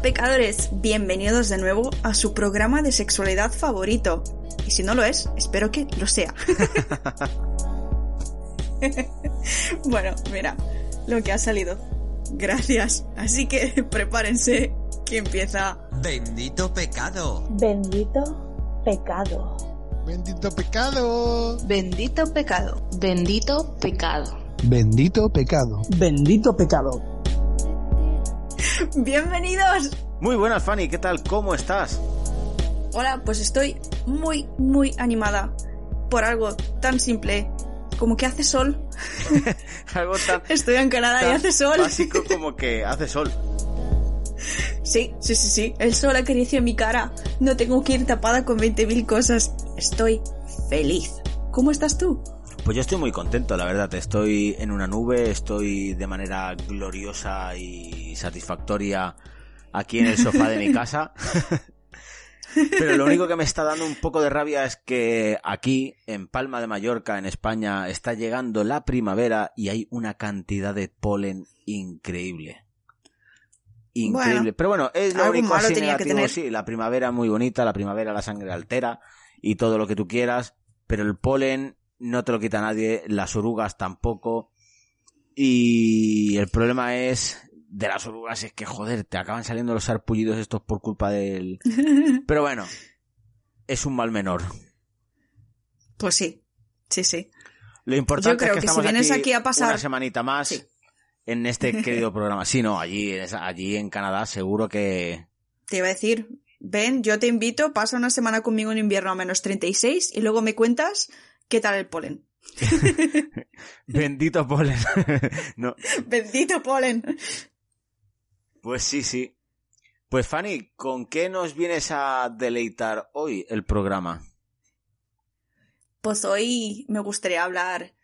Hola pecadores, bienvenidos de nuevo a su programa de sexualidad favorito. Y si no lo es, espero que lo sea. bueno, mira, lo que ha salido. Gracias. Así que prepárense que empieza. Bendito pecado. Bendito pecado. Bendito pecado. Bendito pecado. Bendito pecado. Bendito pecado. Bendito pecado. Bienvenidos. Muy buenas, Fanny, ¿qué tal? ¿Cómo estás? Hola, pues estoy muy, muy animada por algo tan simple como que hace sol. Algo tan, Estoy en Canadá y hace sol. básico como que hace sol. Sí, sí, sí, sí. El sol acaricia mi cara. No tengo que ir tapada con 20.000 cosas. Estoy feliz. ¿Cómo estás tú? Pues yo estoy muy contento, la verdad. Estoy en una nube, estoy de manera gloriosa y satisfactoria aquí en el sofá de mi casa. Pero lo único que me está dando un poco de rabia es que aquí, en Palma de Mallorca, en España, está llegando la primavera y hay una cantidad de polen increíble. Increíble. Bueno, Pero bueno, es lo único así tenía que negativo, tener. sí. La primavera muy bonita, la primavera la sangre altera y todo lo que tú quieras, pero el polen no te lo quita nadie, las orugas tampoco. Y el problema es de las orugas es que joder, te acaban saliendo los sarpullidos estos por culpa del Pero bueno, es un mal menor. Pues sí, sí, sí. Lo importante Yo creo es que, que si vienes aquí a pasar- una semanita más Sí. en este querido programa. Sí, no, allí allí en Canadá seguro que Te iba a decir, ven, yo te invito, pasa una semana conmigo en invierno a menos 36 y luego me cuentas qué tal el polen. bendito polen. no, Bendito polen. Pues sí, sí. Pues Fanny, ¿con qué nos vienes a deleitar hoy el programa? Pues hoy me gustaría hablar,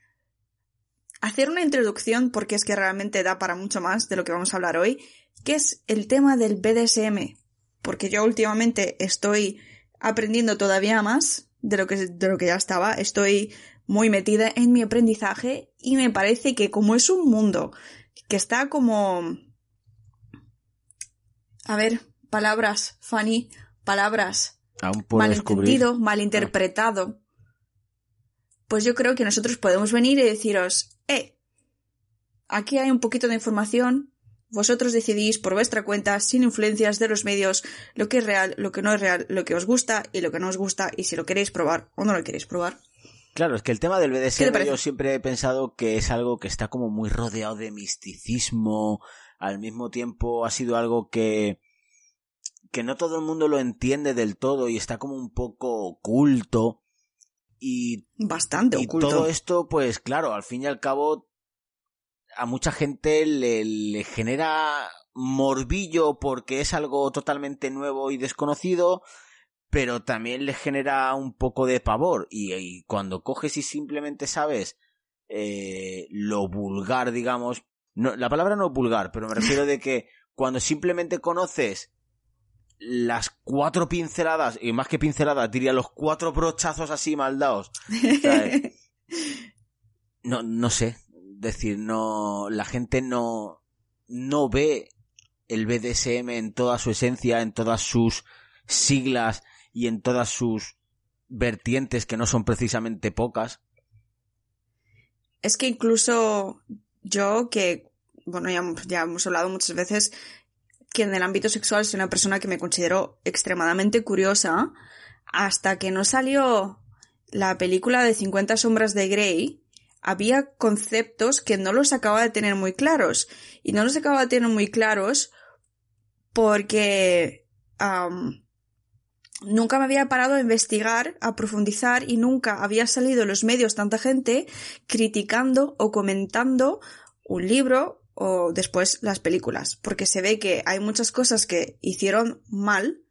hacer una introducción porque es que realmente da para mucho más de lo que vamos a hablar hoy, que es el tema del BDSM. Porque yo últimamente estoy aprendiendo todavía más de lo que, de lo que ya estaba. Estoy muy metida en mi aprendizaje y me parece que como es un mundo que está como... A ver, palabras, Fanny, palabras Aún puedo descubrir. malentendido, malinterpretado. Pues yo creo que nosotros podemos venir y deciros, eh, aquí hay un poquito de información, vosotros decidís por vuestra cuenta, sin influencias de los medios, lo que es real, lo que no es real, lo que os gusta y lo que no os gusta, y si lo queréis probar o no lo queréis probar. Claro, es que el tema del ¿Qué te BDSM yo siempre he pensado que es algo que está como muy rodeado de misticismo, al mismo tiempo ha sido algo que que no todo el mundo lo entiende del todo y está como un poco oculto y Bastante Y oculto. todo esto, pues claro, al fin y al cabo, a mucha gente le, le genera morbillo porque es algo totalmente nuevo y desconocido, pero también le genera un poco de pavor. Y, y cuando coges y simplemente sabes eh, lo vulgar, digamos, no, la palabra no vulgar, pero me refiero de que cuando simplemente conoces las cuatro pinceladas, y más que pinceladas, diría los cuatro brochazos así mal dados. ¿sabes? No, no sé. Decir, no. La gente no. No ve el BDSM en toda su esencia, en todas sus siglas y en todas sus vertientes que no son precisamente pocas. Es que incluso yo que, bueno, ya, ya hemos hablado muchas veces que en el ámbito sexual soy una persona que me considero extremadamente curiosa, hasta que no salió la película de 50 sombras de Grey, había conceptos que no los acababa de tener muy claros. Y no los acababa de tener muy claros porque nunca me había parado a investigar, a profundizar y nunca había salido en los medios tanta gente criticando o comentando un libro o después las películas, porque se ve que hay muchas cosas que hicieron mal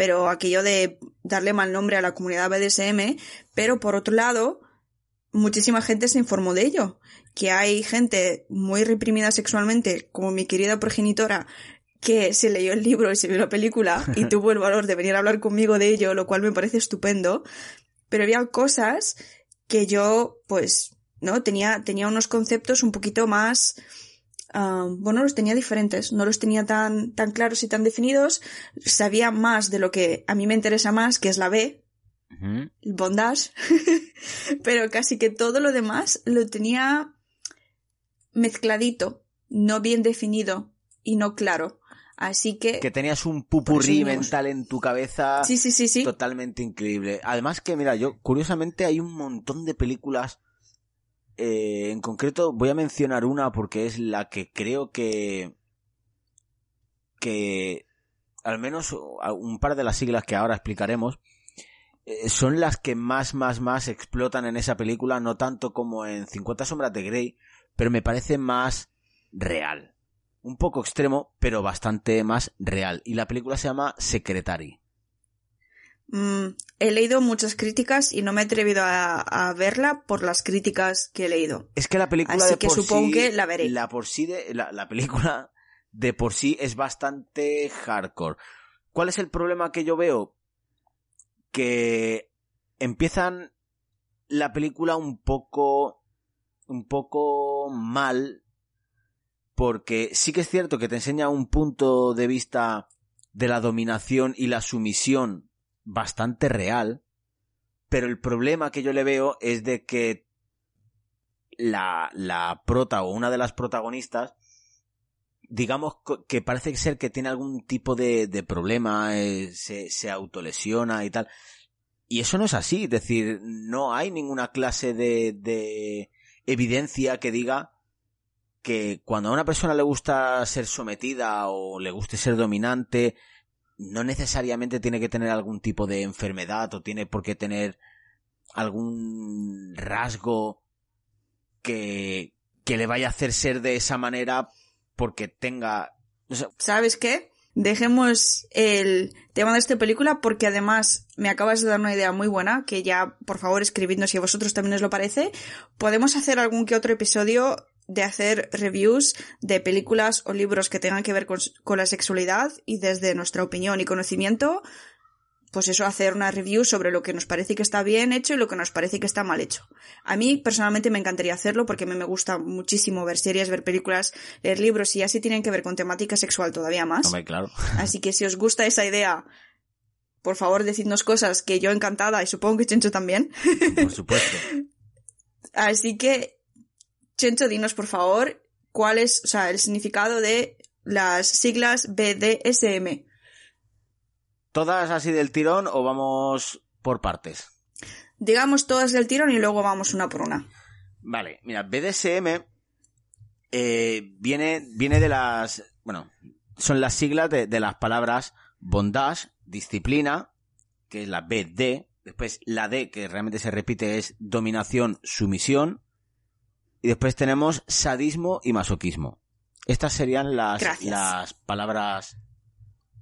pero aquello de darle mal nombre a la comunidad BDSM, pero por otro lado, muchísima gente se informó de ello, que hay gente muy reprimida sexualmente, como mi querida progenitora, que se leyó el libro y se vio la película y tuvo el valor de venir a hablar conmigo de ello, lo cual me parece estupendo, pero había cosas que yo, pues, ¿no? Tenía, tenía unos conceptos un poquito más, ah, bueno, los tenía diferentes, no los tenía tan, tan claros y tan definidos, sabía más de lo que a mí me interesa más, que es la B, el bondage, pero casi que todo lo demás lo tenía mezcladito, no bien definido y no claro. Así que, Que tenías un pupurrí mental en tu cabeza sí, sí, sí, sí. totalmente increíble. Además que, mira, yo, curiosamente, hay un montón de películas. eh, en concreto, voy a mencionar una porque es la que creo que. que. al menos un par de las siglas que ahora explicaremos. eh, son las que más, más, más explotan en esa película, no tanto como en 50 sombras de Grey, pero me parece más real. Un poco extremo, pero bastante más real. Y la película se llama Secretary. Mm, he leído muchas críticas y no me he atrevido a, a verla por las críticas que he leído. Es que la película Así de que por supongo sí, que la veré. La por sí de, la, la película de por sí es bastante hardcore. ¿Cuál es el problema que yo veo? Que empiezan la película un poco un poco mal porque sí que es cierto que te enseña un punto de vista de la dominación y la sumisión bastante real, pero el problema que yo le veo es de que la, la prota o una de las protagonistas, digamos que parece ser que tiene algún tipo de, de problema, eh, se, se autolesiona y tal. Y eso no es así, es decir, no hay ninguna clase de, de evidencia que diga que cuando a una persona le gusta ser sometida o le guste ser dominante, no necesariamente tiene que tener algún tipo de enfermedad o tiene por qué tener algún rasgo que, que le vaya a hacer ser de esa manera porque tenga... ¿Sabes qué? Dejemos el tema de esta película porque además me acabas de dar una idea muy buena que ya, por favor, escribidnos si a vosotros también os lo parece. Podemos hacer algún que otro episodio de hacer reviews de películas o libros que tengan que ver con, con la sexualidad y desde nuestra opinión y conocimiento, pues eso, hacer una review sobre lo que nos parece que está bien hecho y lo que nos parece que está mal hecho. A mí personalmente me encantaría hacerlo porque a mí me gusta muchísimo ver series, ver películas, leer libros y así tienen que ver con temática sexual todavía más. hombre, claro. Así que si os gusta esa idea, por favor decidnos cosas que yo encantada y supongo que Chencho también. Por supuesto. Así que, Chencho, dinos por favor cuál es, o sea, el significado de las siglas BDSM. ¿Todas así del tirón o vamos por partes? Digamos todas del tirón y luego vamos una por una. Vale, mira, BDSM eh, viene, viene de las... Bueno, son las siglas de, de las palabras bondage, disciplina, que es la BD, después la D, que realmente se repite, es dominación, sumisión, y después tenemos sadismo y masoquismo. Estas serían las, Gracias. las palabras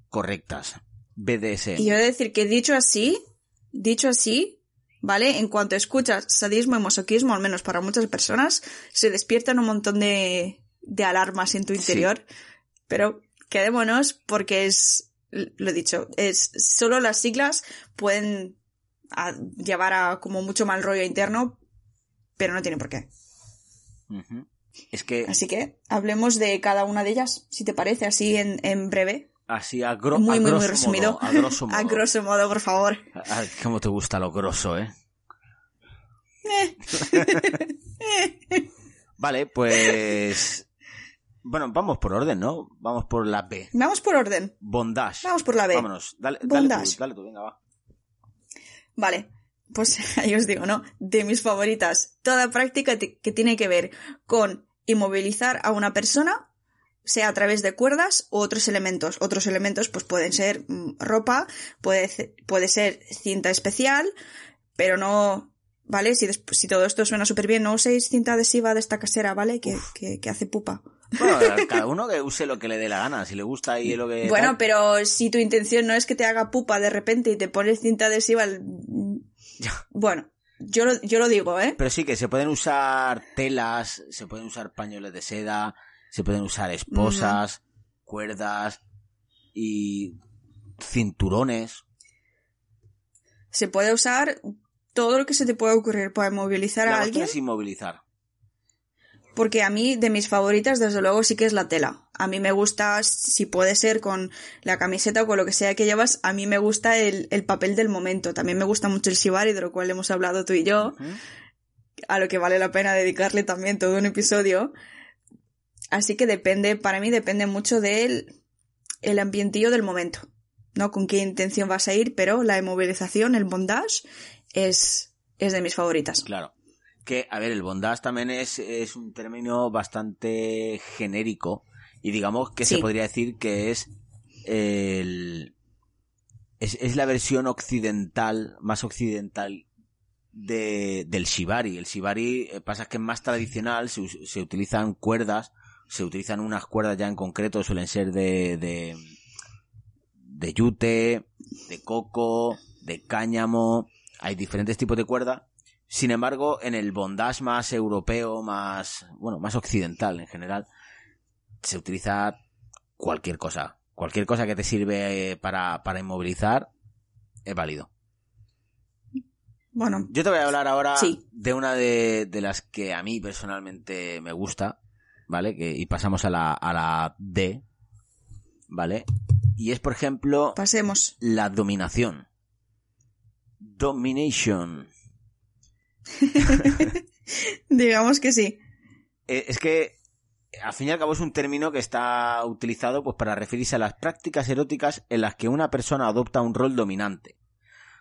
correctas. BDSM. Y yo he de decir que dicho así, dicho así, ¿vale? En cuanto escuchas sadismo y masoquismo, al menos para muchas personas, se despiertan un montón de, de alarmas en tu Sí. interior. Pero quedémonos porque es, lo he dicho, es solo las siglas pueden a- llevar a como mucho mal rollo interno, pero no tiene por qué. Ujú. Es que Así que hablemos de cada una de ellas, si te parece, así en, en breve. así a, gro- muy, a muy, muy grosso resumido. modo, a grosso modo. A grosso modo, por favor. Cómo te gusta lo grosso, ¿eh? Vale, pues... Bueno, vamos por orden, ¿no? Vamos por la B. Vamos por orden. Bondage. Vamos por la B. Vámonos. Dale, dale tú, dale tú, venga, va. Vale, pues ahí os digo, ¿no? De mis favoritas. Toda práctica ti- que tiene que ver con inmovilizar a una persona, sea a través de cuerdas u otros elementos. Otros elementos pues pueden ser mm, ropa, puede, puede ser cinta especial, pero no... ¿Vale? Si, si todo esto suena súper bien, no uséis cinta adhesiva de esta casera, ¿vale? Que, que, que hace pupa. Bueno, cada uno que use lo que le dé la gana, si le gusta y lo que... Bueno, tal. pero si tu intención no es que te haga pupa de repente y te pones cinta adhesiva, bueno, yo lo, yo lo digo, ¿eh? Pero sí que se pueden usar telas, se pueden usar pañuelos de seda, se pueden usar esposas, cuerdas y cinturones. Se puede usar todo lo que se te pueda ocurrir para movilizar La a alguien. es inmovilizar. Porque a mí, de mis favoritas, desde luego, sí que es la tela. A mí me gusta, si puede ser con la camiseta o con lo que sea que llevas, a mí me gusta el, el papel del momento. También me gusta mucho el shibari, de lo cual hemos hablado tú y yo, a lo que vale la pena dedicarle también todo un episodio. Así que depende, para mí depende mucho del el ambientillo del momento. No con qué intención vas a ir, pero la inmovilización, el bondage, es, es de mis favoritas. Claro. Que, a ver, el bondage también es, es un término bastante genérico y digamos que se podría decir que es el... Es, es la versión occidental, más occidental de, del shibari. El shibari eh, pasa que es más tradicional, se, se utilizan cuerdas, se utilizan unas cuerdas ya en concreto, suelen ser de, de, de yute, de coco, de cáñamo, hay diferentes tipos de cuerda. Sin embargo, en el bondage más europeo, más, bueno, más occidental en general, se utiliza cualquier cosa. Cualquier cosa que te sirve eh, para, para inmovilizar es válido. Bueno, Yo te voy a hablar ahora Sí. de una de, de las que a mí personalmente me gusta, ¿vale? Que, y pasamos a la, a la D, ¿vale? Y es, por ejemplo, pasemos. la dominación. Domination. Digamos que sí. Eh, es que, al fin y al cabo, es un término que está utilizado pues, para referirse a las prácticas eróticas en las que una persona adopta un rol dominante,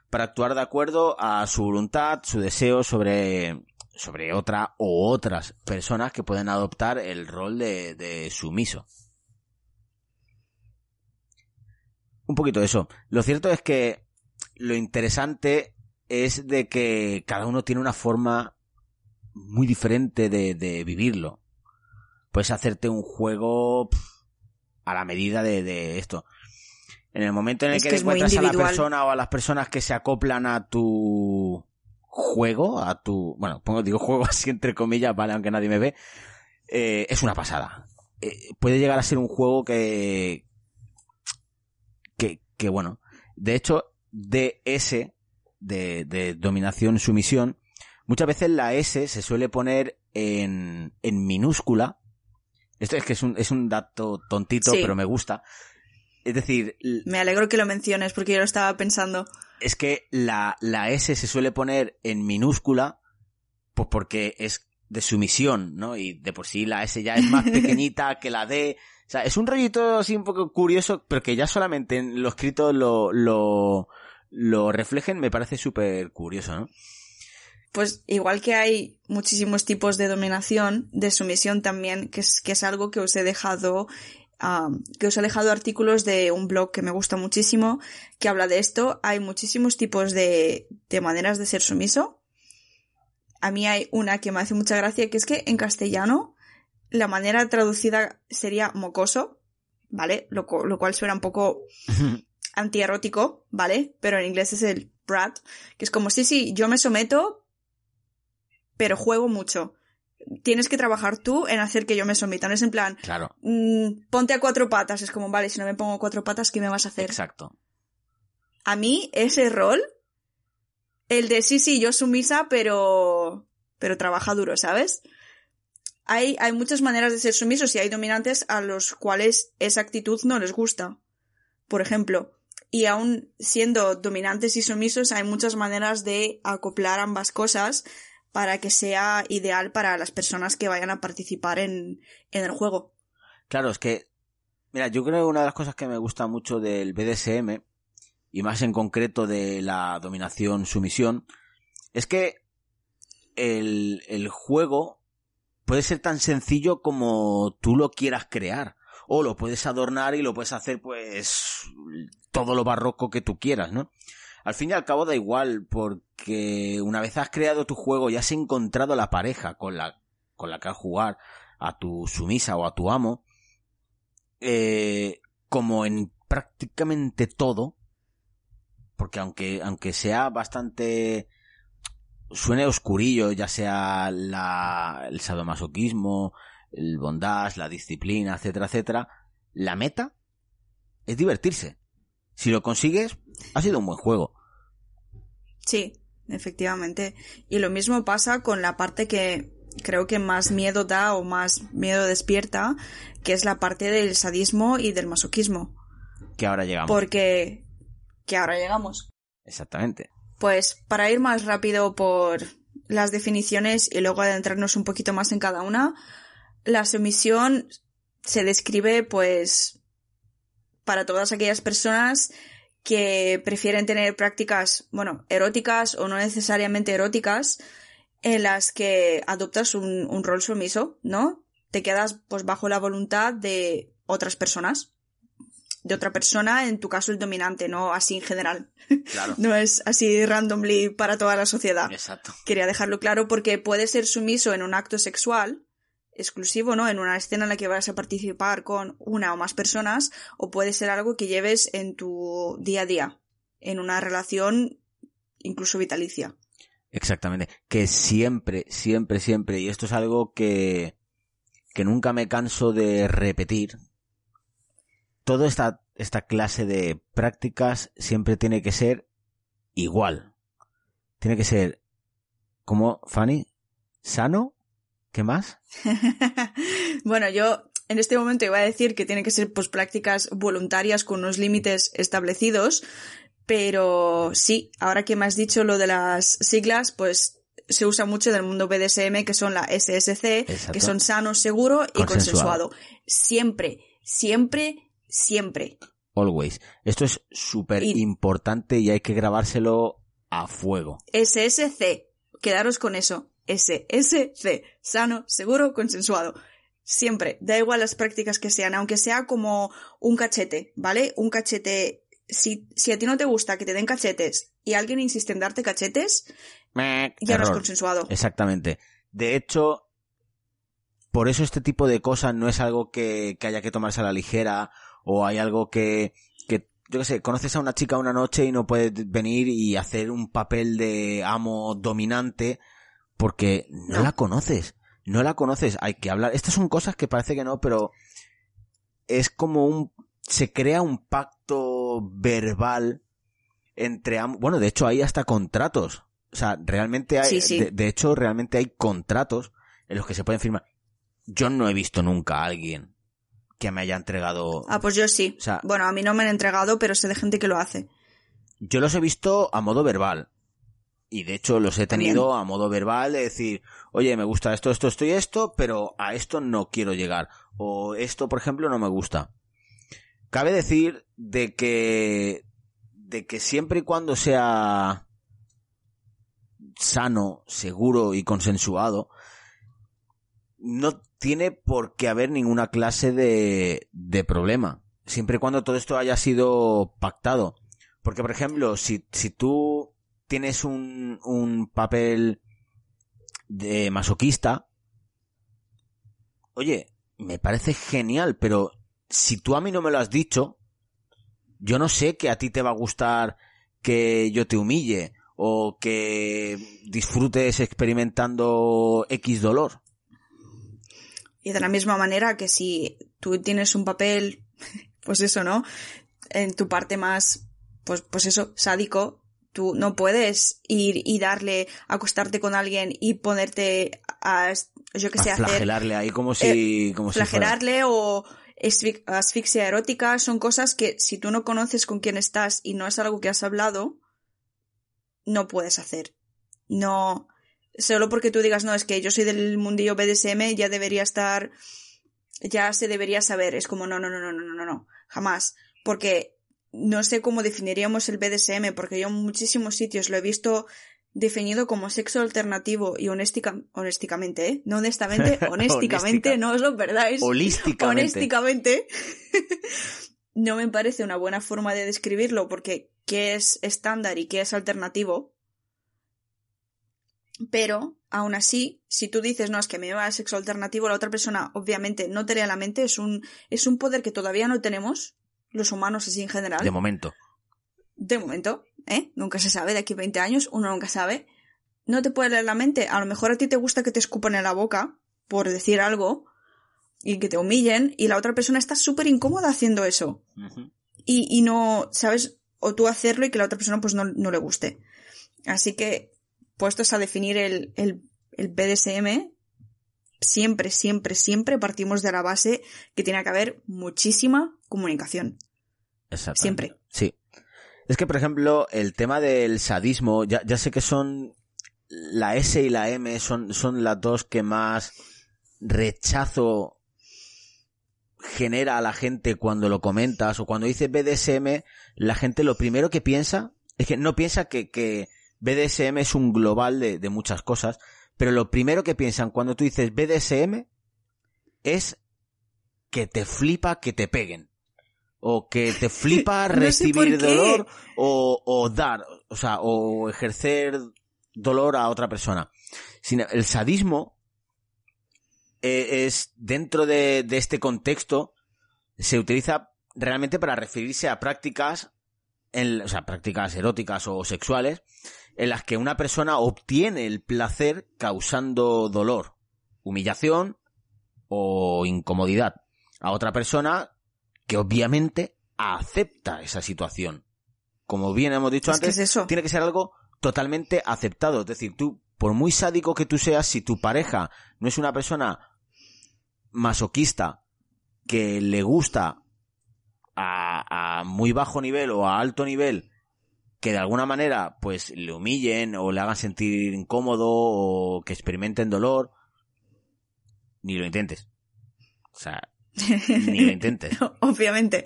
para actuar de acuerdo a su voluntad, su deseo sobre, sobre otra o otras personas que pueden adoptar el rol de, de sumiso. Un poquito eso. Lo cierto es que lo interesante es de que cada uno tiene una forma muy diferente de, de vivirlo. Puedes hacerte un juego pf, a la medida de, de esto. En el momento en el Es que, que encuentras a la persona o a las personas que se acoplan a tu juego, a tu, bueno, pongo, digo juego así entre comillas, vale, aunque nadie me ve, eh, es una pasada. Eh, puede llegar a ser un juego que, que, que bueno, de hecho, DS, de, de dominación sumisión, muchas veces la S se suele poner en, en minúscula. Esto es que es un, es un dato tontito, Sí. pero me gusta. Es decir, Me alegro que lo menciones porque yo lo estaba pensando. es que la, la S se suele poner en minúscula, pues porque es de sumisión, ¿no? Y de por sí la S ya es más pequeñita que la D. O sea, es un rollito así un poco curioso, pero que ya solamente en lo escrito lo, lo, lo reflejen, me parece súper curioso, ¿no? Pues igual que hay muchísimos tipos de dominación, de sumisión también, que es, que es algo que os he dejado, que os he dejado artículos de un blog que me gusta muchísimo, que habla de esto. Hay muchísimos tipos de, de maneras de ser sumiso. A mí hay una que me hace mucha gracia, que es que en castellano la manera traducida sería mocoso, ¿vale? Lo cual suena un poco antierótico, ¿vale? Pero en inglés es el brat, que es como, sí, sí, yo me someto, pero juego mucho. Tienes que trabajar tú en hacer que yo me someta. No es en plan, Claro, mm, ponte a cuatro patas. Es como, vale, si no me pongo a cuatro patas, ¿qué me vas a hacer? exacto. A mí, ese rol, el de sí, sí, yo sumisa, pero, pero trabaja duro, ¿sabes? Hay, hay muchas maneras de ser sumisos y hay dominantes a los cuales esa actitud no les gusta. Por ejemplo, y aún siendo dominantes y sumisos, hay muchas maneras de acoplar ambas cosas para que sea ideal para las personas que vayan a participar en, en el juego. Claro, es que, mira, yo creo que una de las cosas que me gusta mucho del BDSM, y más en concreto de la dominación-sumisión, es que el, el juego puede ser tan sencillo como tú lo quieras crear. O lo puedes adornar y lo puedes hacer, pues, todo lo barroco que tú quieras, ¿no? Al fin y al cabo da igual, porque una vez has creado tu juego y has encontrado la pareja con la, con la que al jugar, a tu sumisa o a tu amo, eh, como en prácticamente todo, porque aunque, aunque sea bastante suene oscurillo, ya sea la, el sadomasoquismo, el bondage, la disciplina, etcétera, etcétera, la meta es divertirse. Si lo consigues, ha sido un buen juego. Sí, efectivamente. Y lo mismo pasa con la parte que creo que más miedo da o más miedo despierta, que es la parte del sadismo y del masoquismo. Que ahora llegamos. Porque... que ahora llegamos. Exactamente. Pues para ir más rápido por las definiciones y luego adentrarnos un poquito más en cada una, la sumisión se describe pues para todas aquellas personas que prefieren tener prácticas, bueno, eróticas o no necesariamente eróticas, en las que adoptas un, un rol sumiso, ¿no? Te quedas pues bajo la voluntad de otras personas. De otra persona, en tu caso el dominante, no así en general. Claro. No es así randomly para toda la sociedad. Exacto. Quería dejarlo claro porque puede ser sumiso en un acto sexual exclusivo, ¿no? En una escena en la que vas a participar con una o más personas, o puede ser algo que lleves en tu día a día, en una relación incluso vitalicia. Exactamente. Que siempre, siempre, siempre, y esto es algo que, que nunca me canso de repetir, toda esta, esta clase de prácticas siempre tiene que ser igual. Tiene que ser, como, Fanny, sano, ¿qué más? bueno, yo en este momento iba a decir que tiene que ser pues prácticas voluntarias con unos límites establecidos, pero sí, ahora que me has dicho lo de las siglas, pues se usa mucho del mundo BDSM, que son la SSC, Exacto. que son sano, seguro y Consensuado. consensuado. Siempre, siempre, siempre. Always. Esto es súper Y- importante y hay que grabárselo a fuego. SSC, quedaros con eso. SSC, sano, seguro, consensuado. Siempre, da igual las prácticas que sean, aunque sea como un cachete, ¿vale? Un cachete, si, si a ti no te gusta que te den cachetes y alguien insiste en darte cachetes, ya no es consensuado. Exactamente. De hecho, por eso este tipo de cosas no es algo que, que haya que tomarse a la ligera o hay algo que, que, yo qué sé, conoces a una chica una noche y no puedes venir y hacer un papel de amo dominante porque no, No. la conoces. No la conoces. Hay que hablar. Estas son cosas que parece que no, pero es como un, se crea un pacto verbal entre ambos. Bueno, de hecho hay hasta contratos. O sea, realmente hay, Sí, sí. De, de hecho, realmente hay contratos en los que se pueden firmar. Yo no he visto nunca a alguien que me haya entregado. Ah, pues yo sí. O sea- bueno, a mí no me han entregado, pero sé de gente que lo hace. Yo los he visto a modo verbal. Y de hecho los he tenido a modo verbal de decir, oye, me gusta esto, esto, esto y esto, pero a esto no quiero llegar. O esto, por ejemplo, no me gusta. Cabe decir de que, de que siempre y cuando sea sano, seguro y consensuado, no tiene por qué haber ninguna clase de, de problema. Siempre y cuando todo esto haya sido pactado. Porque, por ejemplo, si, si tú tienes un, un papel de masoquista, oye, me parece genial, pero si tú a mí no me lo has dicho, yo no sé que a ti te va a gustar que yo te humille o que disfrutes experimentando X dolor. Y de la misma manera que si tú tienes un papel, pues eso, ¿no? En tu parte más, pues, pues eso, sádico, tú no puedes ir y darle, acostarte con alguien y ponerte a, yo que sé, a hacer, flagelarle ahí como si, como si fuera- flagelarle o asfi- asfixia erótica, son cosas que si tú no conoces con quién estás y no es algo que has hablado, no puedes hacer. No, solo porque tú digas, no, es que yo soy del mundillo BDSM, ya debería estar, ya se debería saber. Es como, no, no, no, no, no, no, no, jamás. Porque no sé cómo definiríamos el BDSM, porque yo en muchísimos sitios lo he visto definido como sexo alternativo y honestica, honésticamente, ¿eh? No honestamente, honésticamente, no os lo perdáis. holísticamente. Honésticamente, no me parece una buena forma de describirlo porque qué es estándar y qué es alternativo. Pero, aún así, si tú dices, no, es que me va a sexo alternativo, la otra persona obviamente no te lea la mente, es un, es un poder que todavía no tenemos, los humanos así en general. De momento. de momento, ¿eh? Nunca se sabe, de aquí a 20 años, uno nunca sabe. No te puede leer la mente. A lo mejor a ti te gusta que te escupan en la boca por decir algo y que te humillen y la otra persona está súper incómoda haciendo eso. Y, y no, ¿sabes? O tú hacerlo y que la otra persona pues no, no le guste. Así que, puestos a definir el, el, el BDSM, siempre, siempre, siempre partimos de la base que tiene que haber muchísima comunicación. Siempre. Sí. Es que, por ejemplo, el tema del sadismo, ya, ya sé que son la S y la M son, son las dos que más rechazo genera a la gente cuando lo comentas o cuando dices BDSM, la gente lo primero que piensa es que no piensa que, que BDSM es un global de, de muchas cosas, pero lo primero que piensan cuando tú dices BDSM es que te flipa que te peguen. O que te flipa No sé recibir dolor o, o dar, o sea, o ejercer dolor a otra persona. Sin- el sadismo eh, es, dentro de, de este contexto, se utiliza realmente para referirse a prácticas, en, o sea, prácticas eróticas o sexuales, en las que una persona obtiene el placer causando dolor, humillación o incomodidad a otra persona que obviamente acepta esa situación. Como bien hemos dicho Es que antes, es eso. tiene que ser algo totalmente aceptado. Es decir, tú, por muy sádico que tú seas, si tu pareja no es una persona masoquista que le gusta a, a muy bajo nivel o a alto nivel que de alguna manera pues le humillen o le hagan sentir incómodo o que experimenten dolor, ni lo intentes. O sea, ni lo intentes. Obviamente.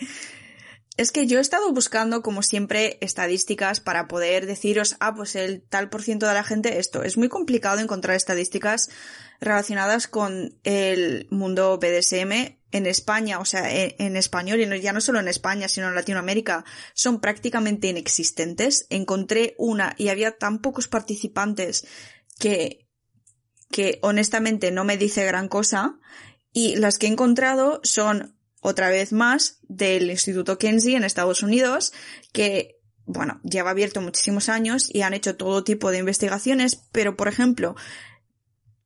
Es que yo he estado buscando, como siempre, estadísticas para poder deciros, ah, pues el tal por ciento de la gente esto. Es muy complicado encontrar estadísticas relacionadas con el mundo BDSM en España, o sea, en, en español, y no- ya no solo en España, sino en Latinoamérica, son prácticamente inexistentes. Encontré una y había tan pocos participantes que, que honestamente no me dice gran cosa. Y las que he encontrado son otra vez más del Instituto Kenzie en Estados Unidos, que, bueno, lleva abierto muchísimos años y han hecho todo tipo de investigaciones, pero por ejemplo,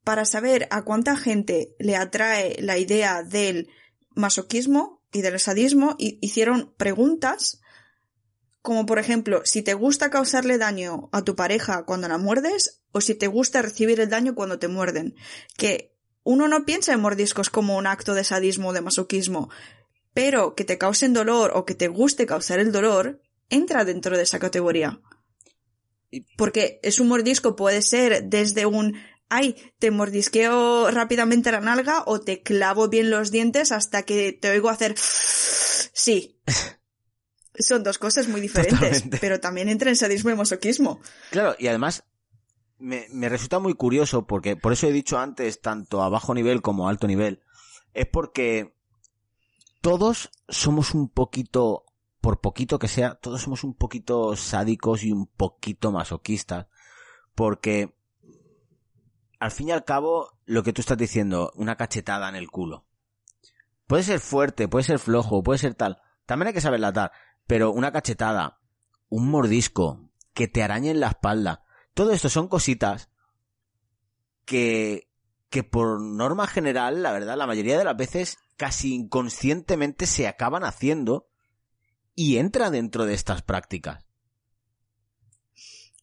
para saber a cuánta gente le atrae la idea del masoquismo y del sadismo, hi- hicieron preguntas como por ejemplo, si te gusta causarle daño a tu pareja cuando la muerdes o si te gusta recibir el daño cuando te muerden. Que uno no piensa en mordiscos como un acto de sadismo o de masoquismo, pero que te causen dolor o que te guste causar el dolor, entra dentro de esa categoría. Porque es un mordisco, puede ser desde un ay, te mordisqueo rápidamente la nalga o te clavo bien los dientes hasta que te oigo hacer sí. Son dos cosas muy diferentes, Totalmente. pero también entra en sadismo y masoquismo. Claro, y además me, me resulta muy curioso porque por eso he dicho antes, tanto a bajo nivel como a alto nivel, es porque todos somos un poquito, por poquito que sea, todos somos un poquito sádicos y un poquito masoquistas, porque al fin y al cabo, lo que tú estás diciendo, una cachetada en el culo. Puede ser fuerte, puede ser flojo, puede ser tal. También hay que saberla dar. Pero una cachetada, un mordisco, que te arañe en la espalda. Todo esto son cositas que, que por norma general, la verdad, la mayoría de las veces casi inconscientemente se acaban haciendo y entra dentro de estas prácticas.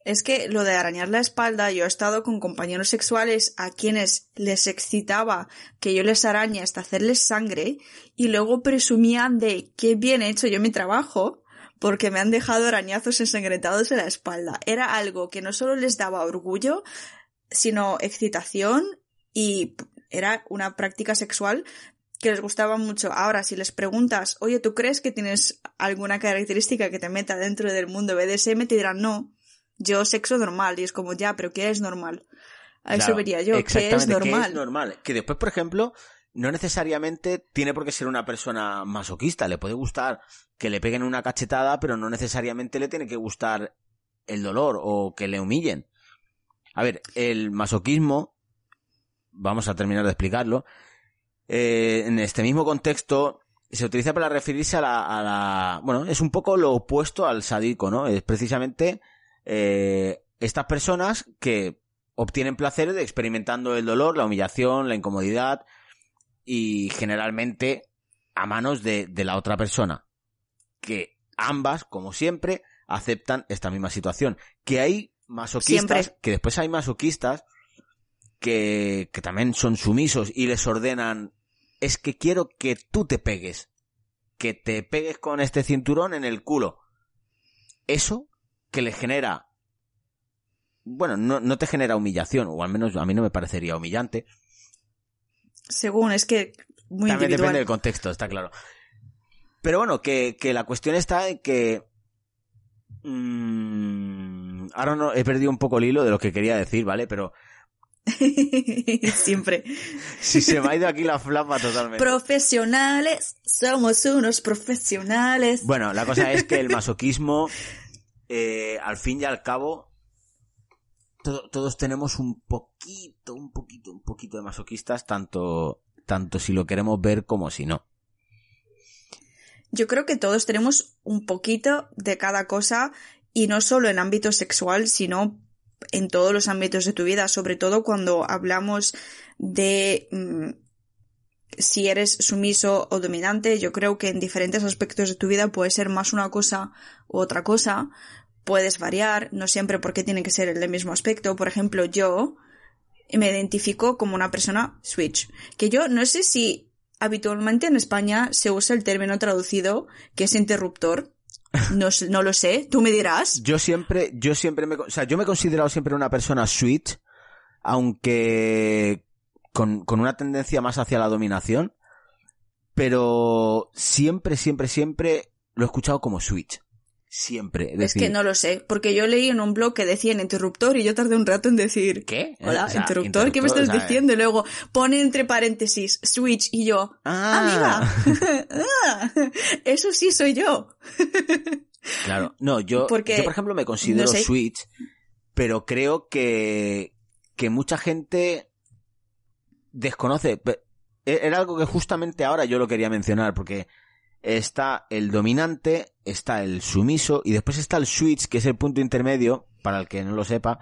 Es que lo de arañar la espalda, yo he estado con compañeros sexuales a quienes les excitaba que yo les arañe hasta hacerles sangre y luego presumían de qué bien he hecho yo mi trabajo porque me han dejado arañazos ensangrentados en la espalda. Era algo que no solo les daba orgullo, sino excitación y era una práctica sexual que les gustaba mucho. Ahora, si les preguntas, oye, ¿tú crees que tienes alguna característica que te meta dentro del mundo BDSM? Te dirán no. Yo sexo normal. Y es como, ya, pero ¿qué es normal? A eso vería yo. ¿Qué es normal? ¿Qué es normal? Que después, por ejemplo, no necesariamente tiene por qué ser una persona masoquista. Le puede gustar que le peguen una cachetada, pero no necesariamente le tiene que gustar el dolor o que le humillen. A ver, el masoquismo, vamos a terminar de explicarlo, eh, en este mismo contexto se utiliza para referirse a la, a la- Bueno, es un poco lo opuesto al sádico, ¿no? Es precisamente eh, estas personas que obtienen placer experimentando el dolor, la humillación, la incomodidad y generalmente a manos de, de la otra persona. Que ambas, como siempre, aceptan esta misma situación. Que hay masoquistas, Siempre. que después hay masoquistas que, que también son sumisos y les ordenan, es que quiero que tú te pegues, que te pegues con este cinturón en el culo. Eso que le genera, bueno, no, no te genera humillación, o al menos a mí no me parecería humillante. Según, es que muy También individual. depende del contexto, está claro. Pero bueno, que, que la cuestión está en que... mm, ahora no, he perdido un poco el hilo de lo que quería decir, ¿vale? Pero Siempre. si se me ha ido aquí la flama totalmente. Profesionales, somos unos profesionales. Bueno, la cosa es que el masoquismo, eh, al fin y al cabo, to- todos tenemos un poquito, un poquito, un poquito de masoquistas, tanto, tanto si lo queremos ver como si no. Yo creo que todos tenemos un poquito de cada cosa y no solo en ámbito sexual, sino en todos los ámbitos de tu vida, sobre todo cuando hablamos de mm, si eres sumiso o dominante, yo creo que en diferentes aspectos de tu vida puede ser más una cosa u otra cosa, puedes variar, no siempre porque tiene que ser el del mismo aspecto. Por ejemplo, yo me identifico como una persona switch, que yo no sé si habitualmente en España se usa el término traducido que es interruptor. No, no lo sé, tú me dirás. Yo siempre, yo siempre me, o sea, yo me he considerado siempre una persona switch, aunque con, con una tendencia más hacia la dominación, pero siempre, siempre, siempre lo he escuchado como switch. Siempre. Es, que no lo sé, porque yo leí en un blog que decían interruptor y yo tardé un rato en decir, ¿Qué? hola, O sea, interruptor, ¿qué me estás o sea, diciendo? Y luego pone entre paréntesis switch y yo, Ah. amiga, ah, eso sí soy yo. Claro, no, yo, Porque, yo por ejemplo me considero no sé. Switch, pero creo que, que mucha gente desconoce. E- Era algo que justamente ahora yo lo quería mencionar, porque está el dominante, está el sumiso y después está el switch, que es el punto intermedio, para el que no lo sepa,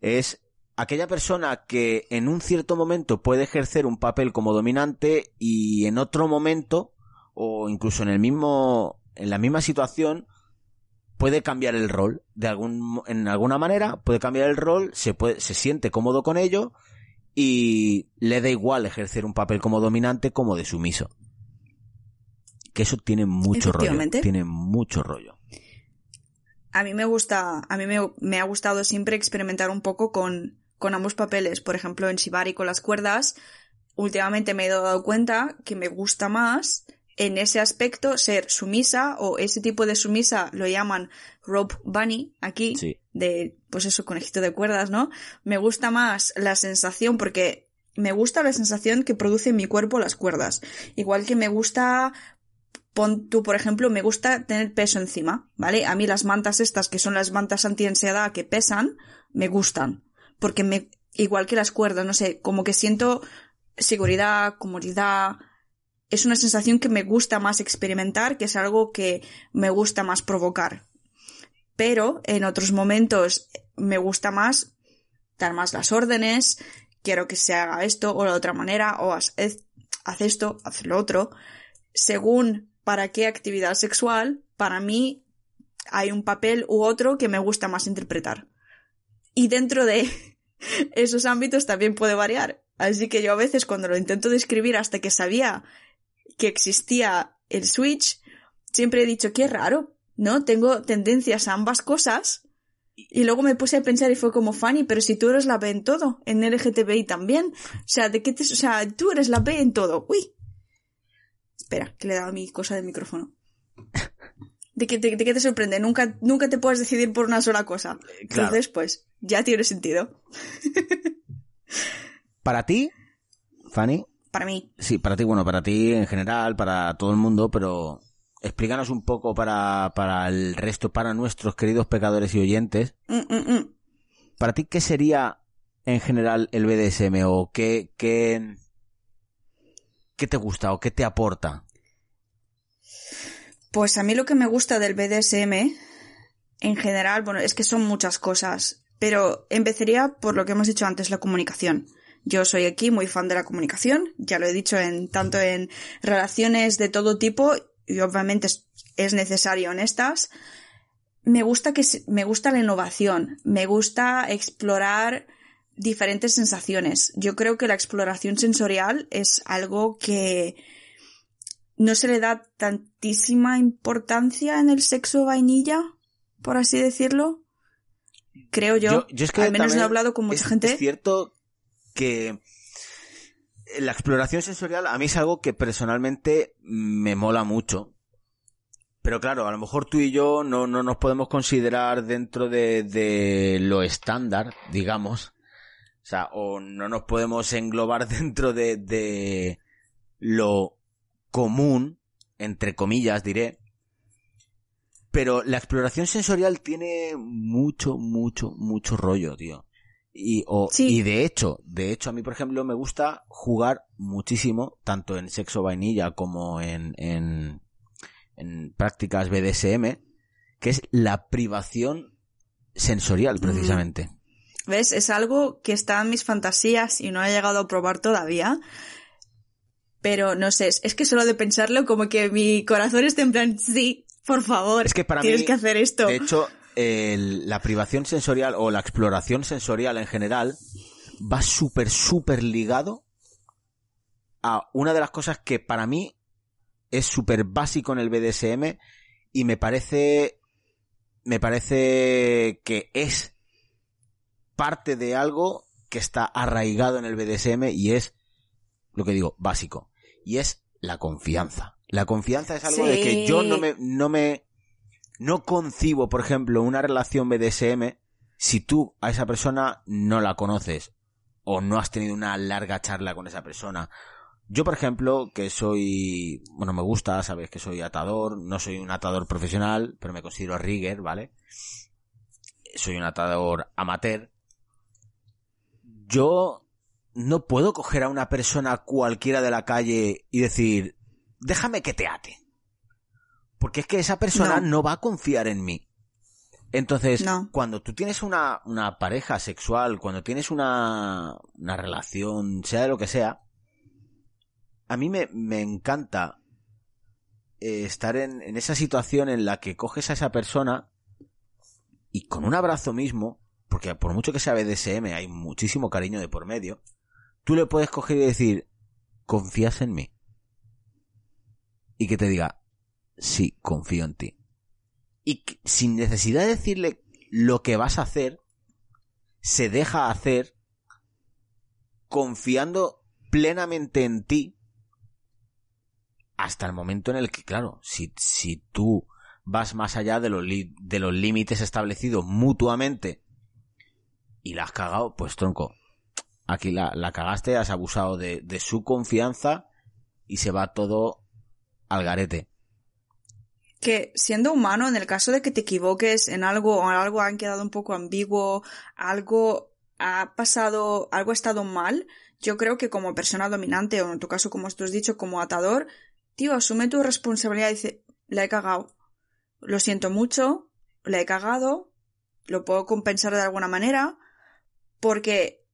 es aquella persona que en un cierto momento puede ejercer un papel como dominante y en otro momento, o incluso en el mismo, en la misma situación, puede cambiar el rol. De algún en alguna manera puede cambiar el rol se puede se siente cómodo con ello y le da igual ejercer un papel como dominante como de sumiso que eso tiene mucho rollo tiene mucho rollo A mí me gusta, a mí me, me ha gustado siempre experimentar un poco con, con ambos papeles. Por ejemplo, en Shibari con las cuerdas, últimamente me he dado cuenta que me gusta más en ese aspecto ser sumisa o ese tipo de sumisa lo llaman rope bunny aquí, sí de, pues eso, conejito de cuerdas, ¿no? Me gusta más la sensación porque me gusta la sensación que produce en mi cuerpo las cuerdas. Igual que me gusta, pon tú, por ejemplo, me gusta tener peso encima, ¿vale? A mí las mantas estas, que son las mantas anti-ansiedad que pesan, me gustan. Porque me, igual que las cuerdas, no sé, como que siento seguridad, comodidad. Es una sensación que me gusta más experimentar, que es algo que me gusta más provocar pero en otros momentos me gusta más dar más las órdenes, quiero que se haga esto o la otra manera, o haz, haz- esto, haz lo otro. Según para qué actividad sexual, para mí hay un papel u otro que me gusta más interpretar. Y dentro de esos ámbitos también puede variar. Así que yo a veces cuando lo intento describir hasta que sabía que existía el switch, siempre he dicho, qué raro, ¿no? Tengo tendencias a ambas cosas. Y luego me puse a pensar y fue como, Fanny, pero si tú eres la B en todo, en LGTBI también. O sea, ¿de qué te, o sea, tú eres la B en todo. Uy. Espera, que le he dado mi cosa del micrófono. ¿De qué, de, de qué te sorprende? Nunca, nunca te puedes decidir por una sola cosa. Eh, claro. Entonces, pues, ya tiene sentido. para ti Fanny Para mí. sí para ti bueno para ti en general para todo el mundo pero explícanos un poco para para el resto para nuestros queridos pecadores y oyentes Mm, mm, mm. para ti qué sería en general el BDSM o qué, qué, qué te gusta o qué te aporta? Pues a mí lo que me gusta del BDSM, en general, bueno, es que son muchas cosas, pero empezaría por lo que hemos dicho antes, la comunicación. Yo soy aquí muy fan de la comunicación, ya lo he dicho en tanto en relaciones de todo tipo y obviamente es, es necesario en estas. Me gusta que me gusta la innovación, me gusta explorar diferentes sensaciones. Yo creo que la exploración sensorial es algo que no se le da tantísima importancia en el sexo vainilla, por así decirlo. Creo yo. es que Al menos no he hablado con mucha es- gente. Es cierto que la exploración sensorial a mí es algo que personalmente me mola mucho. Pero claro, a lo mejor tú y yo no, no nos podemos considerar dentro de, de lo estándar, digamos. O sea, o no nos podemos englobar dentro de, de lo común, entre comillas diré. Pero la exploración sensorial tiene mucho, mucho, mucho rollo, tío. Y, o- Sí. y de hecho, de hecho, a mí, por ejemplo, me gusta jugar muchísimo, tanto en sexo vainilla como en, en, en prácticas BDSM, que es la privación sensorial, precisamente. ¿Ves? Es algo que está en mis fantasías y no he llegado a probar todavía. Pero no sé, es que solo de pensarlo como que mi corazón está en plan, sí, por favor, Es que para tienes mí, que hacer esto. De hecho, el- la privación sensorial o la exploración sensorial en general va súper, súper ligado a una de las cosas que para mí es súper básico en el BDSM y me parece, me parece que es parte de algo que está arraigado en el BDSM y es lo que digo, básico. Y es la confianza. La confianza es algo de que yo no me, no me, no concibo, por ejemplo, una relación BDSM si tú a esa persona no la conoces o no has tenido una larga charla con esa persona. Yo, por ejemplo, que soy, bueno, me gusta, sabes que soy atador, no soy un atador profesional, pero me considero rigger, ¿vale? Soy un atador amateur. Yo no puedo coger a una persona cualquiera de la calle y decir, déjame que te ate. Porque es que esa persona no, No. va a confiar en mí. Entonces, No. cuando tú tienes una, una pareja sexual, cuando tienes una, una relación, sea de lo que sea, a mí me, me encanta eh, estar en, en esa situación en la que coges a esa persona y con un abrazo mismo, porque por mucho que sea BDSM hay muchísimo cariño de por medio, tú le puedes coger y decir, ¿confías en mí? Y que te diga, sí, confío en ti. Y sin necesidad de decirle lo que vas a hacer, se deja hacer confiando plenamente en ti hasta el momento en el que, claro, si, si tú vas más allá de los, de los límites establecidos mutuamente y la has cagado, pues tronco, aquí la, la cagaste, has abusado de, de su confianza y se va todo al garete. que siendo humano, en el caso de que te equivoques en algo o algo ha quedado un poco ambiguo, algo ha pasado, algo ha estado mal, yo creo que como persona dominante, o en tu caso, como tú has dicho, como atador, tío, asume tu responsabilidad y dice, la he cagado. Lo siento mucho, la he cagado, lo puedo compensar de alguna manera, porque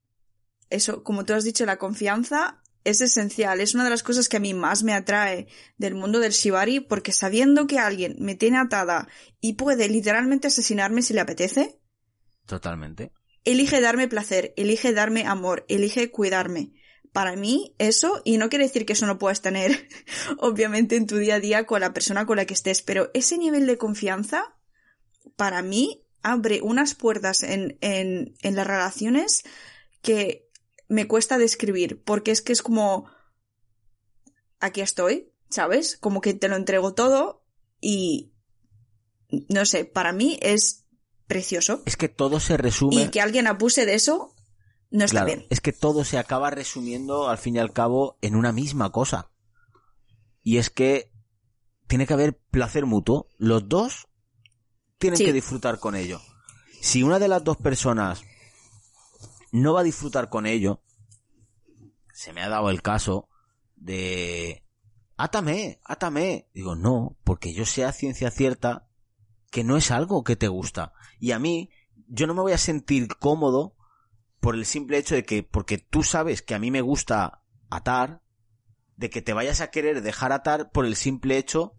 eso, como tú has dicho, la confianza es esencial, es una de las cosas que a mí más me atrae del mundo del shibari, porque sabiendo que alguien me tiene atada y puede literalmente asesinarme si le apetece, Totalmente. elige darme placer, elige darme amor, elige cuidarme. Para mí, eso, y no quiere decir que eso no puedas tener, obviamente, en tu día a día con la persona con la que estés, pero ese nivel de confianza, para mí, abre unas puertas en, en, en las relaciones que me cuesta describir, porque es que es como, aquí estoy, ¿sabes? Como que te lo entrego todo y, no sé, para mí es precioso. Es que todo se resume. Y que alguien abuse de eso no está Claro, bien. es que todo se acaba resumiendo al fin y al cabo en una misma cosa. Y es que tiene que haber placer mutuo. Los dos tienen Sí. que disfrutar con ello. Si una de las dos personas no va a disfrutar con ello, se me ha dado el caso de átame, átame. Digo, no, porque yo sé a ciencia cierta que no es algo que te gusta. Y a mí, yo no me voy a sentir cómodo por el simple hecho de que, porque tú sabes que a mí me gusta atar, de que te vayas a querer dejar atar por el simple hecho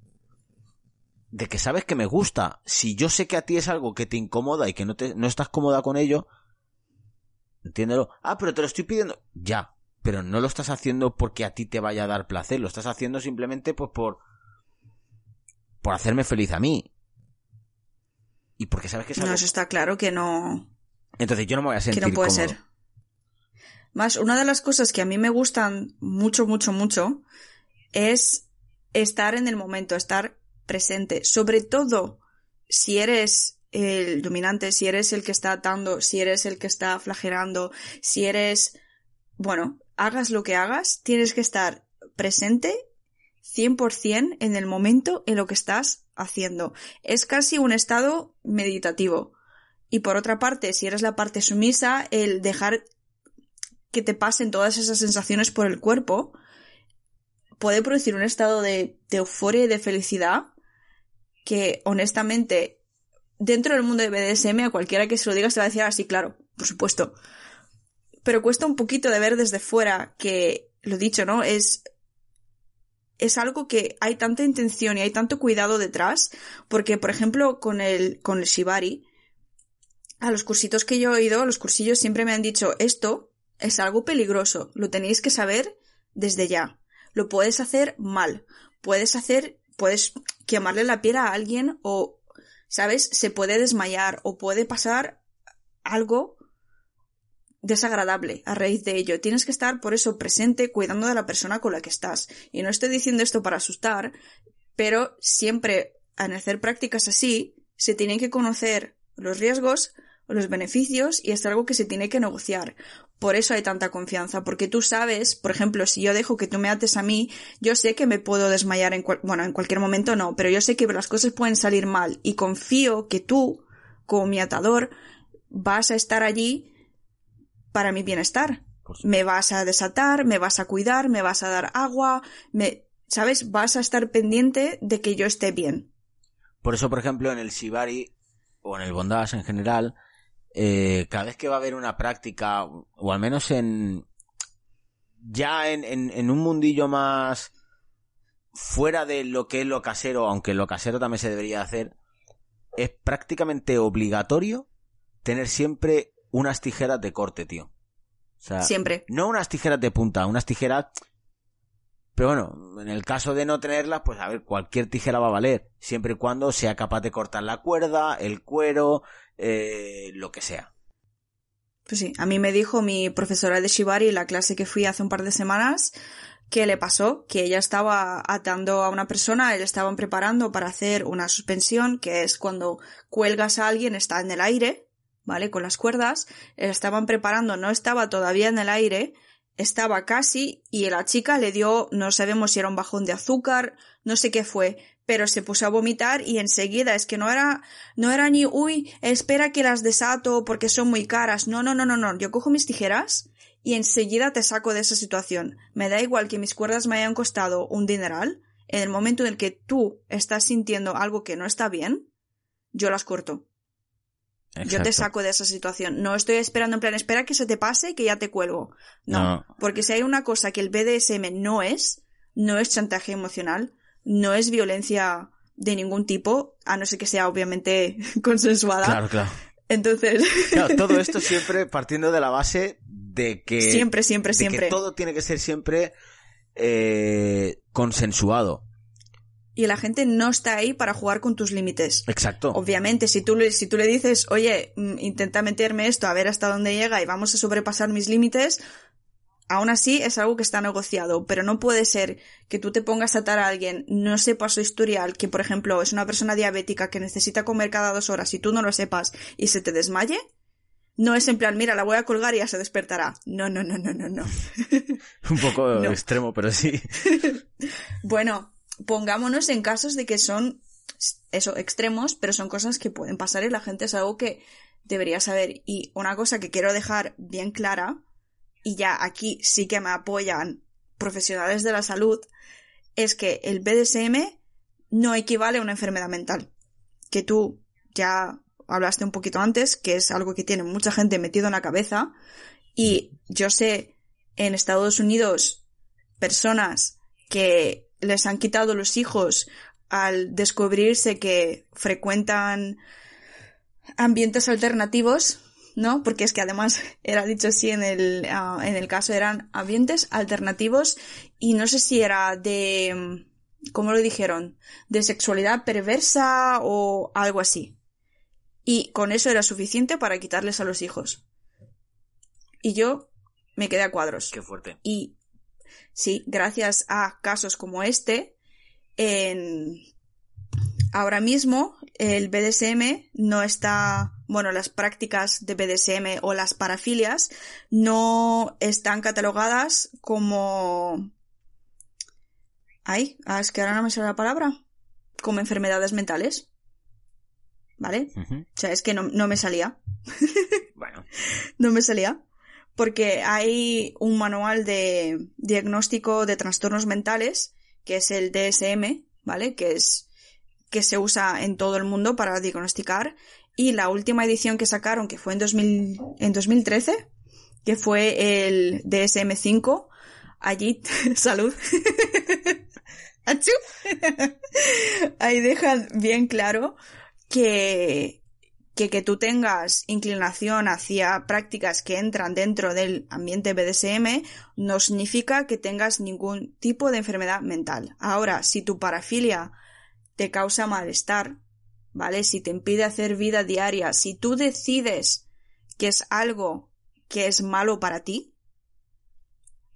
de que sabes que me gusta. Si yo sé que a ti es algo que te incomoda y que no, te, no estás cómoda con ello, entiéndelo. Ah, pero te lo estoy pidiendo. Ya, pero no lo estás haciendo porque a ti te vaya a dar placer, lo estás haciendo simplemente pues por por hacerme feliz a mí. Y porque sabes que es No, eso está claro que no, Entonces yo no me voy a que sentir no puede cómodo. ser. Más, una de las cosas que a mí me gustan mucho, mucho, mucho es estar en el momento, estar presente. Sobre todo si eres el dominante, si eres el que está atando, si eres el que está flagelando, si eres... Bueno, hagas lo que hagas, tienes que estar presente 100% en el momento en lo que estás haciendo. Es casi un estado meditativo. Y por otra parte, si eres la parte sumisa, el dejar que te pasen todas esas sensaciones por el cuerpo puede producir un estado de, de euforia y de felicidad que honestamente dentro del mundo de BDSM a cualquiera que se lo diga se va a decir así, claro, por supuesto. Pero cuesta un poquito de ver desde fuera que, lo dicho, ¿no? Es, es algo que hay tanta intención y hay tanto cuidado detrás, porque, por ejemplo, con el, con el Shibari, a los cursitos que yo he ido, a los cursillos siempre me han dicho, esto es algo peligroso, lo tenéis que saber desde ya. Lo puedes hacer mal, puedes hacer, puedes quemarle la piel a alguien o, ¿sabes? Se puede desmayar o puede pasar algo desagradable a raíz de ello. Tienes que estar por eso presente cuidando de la persona con la que estás. Y no estoy diciendo esto para asustar, pero siempre al hacer prácticas así se tienen que conocer los riesgos, los beneficios y es algo que se tiene que negociar. Por eso hay tanta confianza, porque tú sabes, por ejemplo, si yo dejo que tú me ates a mí, yo sé que me puedo desmayar en cual- bueno, en cualquier momento no, pero yo sé que las cosas pueden salir mal y confío que tú, como mi atador, vas a estar allí para mi bienestar. Me vas a desatar, me vas a cuidar, me vas a dar agua, me, ¿sabes? Vas a estar pendiente de que yo esté bien. Por eso, por ejemplo, en el Shibari o en el Bondage en general, eh, cada vez que va a haber una práctica, o al menos en. ya en, en, en un mundillo más fuera de lo que es lo casero, aunque lo casero también se debería hacer, es prácticamente obligatorio tener siempre unas tijeras de corte, tío. O sea, Siempre. no unas tijeras de punta, unas tijeras. Pero bueno, en el caso de no tenerlas, pues a ver, cualquier tijera va a valer, siempre y cuando sea capaz de cortar la cuerda, el cuero, eh, lo que sea. Pues sí, a mí me dijo mi profesora de Shibari en la clase que fui hace un par de semanas que le pasó, que ella estaba atando a una persona, le estaban preparando para hacer una suspensión, que es cuando cuelgas a alguien, está en el aire, ¿vale? Con las cuerdas, estaban preparando, no estaba todavía en el aire, estaba casi, y la chica le dio, no sabemos si era un bajón de azúcar, no sé qué fue, pero se puso a vomitar y enseguida es que no era, no era ni, uy, espera que las desato porque son muy caras. No, no, no, no, no. Yo cojo mis tijeras y enseguida te saco de esa situación. Me da igual que mis cuerdas me hayan costado un dineral. En el momento en el que tú estás sintiendo algo que no está bien, yo las corto. Yo te saco de esa situación. No estoy esperando en plan, espera que se te pase que ya te cuelgo. No, No. porque si hay una cosa que el BDSM no es, no es chantaje emocional, no es violencia de ningún tipo, a no ser que sea obviamente consensuada. Claro, claro. Entonces, Claro, todo esto siempre partiendo de la base de que. siempre, siempre, de siempre. que todo tiene que ser siempre eh, consensuado. Y la gente no está ahí para jugar con tus límites. Exacto. Obviamente, si tú, le, si tú le dices, oye, mm, intenta meterme esto a ver hasta dónde llega y vamos a sobrepasar mis límites, aún así es algo que está negociado. Pero no puede ser que tú te pongas a atar a alguien, no sepas su historial, que por ejemplo es una persona diabética que necesita comer cada dos horas y tú no lo sepas y se te desmaye. No es en plan, mira, la voy a colgar y ya se despertará. No, no, no, no, no, no. Un poco No. extremo, pero sí. Bueno, pongámonos en casos de que son eso, extremos, pero son cosas que pueden pasar y la gente es algo que debería saber. Y una cosa que quiero dejar bien clara, y ya aquí sí que me apoyan profesionales de la salud, es que el BDSM no equivale a una enfermedad mental. Que tú ya hablaste un poquito antes, que es algo que tiene mucha gente metido en la cabeza. Y yo sé en Estados Unidos personas que les han quitado los hijos al descubrirse que frecuentan ambientes alternativos, ¿no? Porque es que además era dicho así en el, ah, en el caso, eran ambientes alternativos y no sé si era de, ¿cómo lo dijeron? De sexualidad perversa o algo así. Y con eso era suficiente para quitarles a los hijos. Y yo me quedé a cuadros. Qué fuerte. Y sí, gracias a casos como este, en... ahora mismo el BDSM no está, bueno, las prácticas de BDSM o las parafilias no están catalogadas como... Ay, ah, es que ahora no me sale la palabra. Como enfermedades mentales. ¿Vale? O sea, es que no, no me salía. Bueno, No me salía. Porque hay un manual de diagnóstico de trastornos mentales, que es el DSM, ¿vale? Que es, que se usa en todo el mundo para diagnosticar. Y la última edición que sacaron, que fue en 2000, en 2013, que fue el DSM-5, allí, salud. Ahí dejan bien claro que, que que tú tengas inclinación hacia prácticas que entran dentro del ambiente BDSM no significa que tengas ningún tipo de enfermedad mental. Ahora, si tu parafilia te causa malestar, ¿vale? Si te impide hacer vida diaria, si tú decides que es algo que es malo para ti,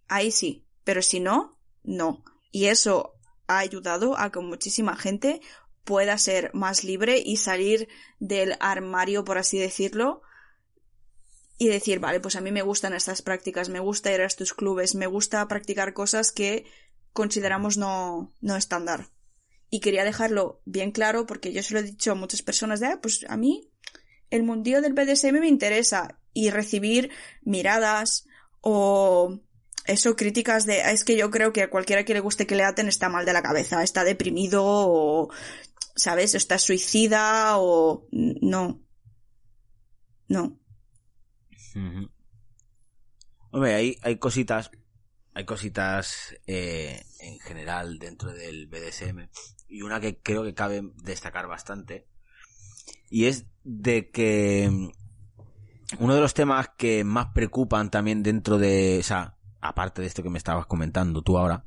ahí sí, pero si no, no. Y eso ha ayudado a que muchísima gente pueda ser más libre y salir del armario, por así decirlo, y decir, vale, pues a mí me gustan estas prácticas, me gusta ir a estos clubes, me gusta practicar cosas que consideramos no, no estándar. Y quería dejarlo bien claro porque yo se lo he dicho a muchas personas de, ah, pues a mí el mundillo del BDSM me interesa y recibir miradas o eso, críticas de, "Ah, es que yo creo que a cualquiera que le guste que le aten está mal de la cabeza, está deprimido o, ¿sabes? Está suicida o... No. No. Hombre, hay, hay cositas, hay cositas eh, en general dentro del BDSM y una que creo que cabe destacar bastante y es de que mm, uno de los temas que más preocupan también dentro de, o sea, aparte de esto que me estabas comentando tú ahora,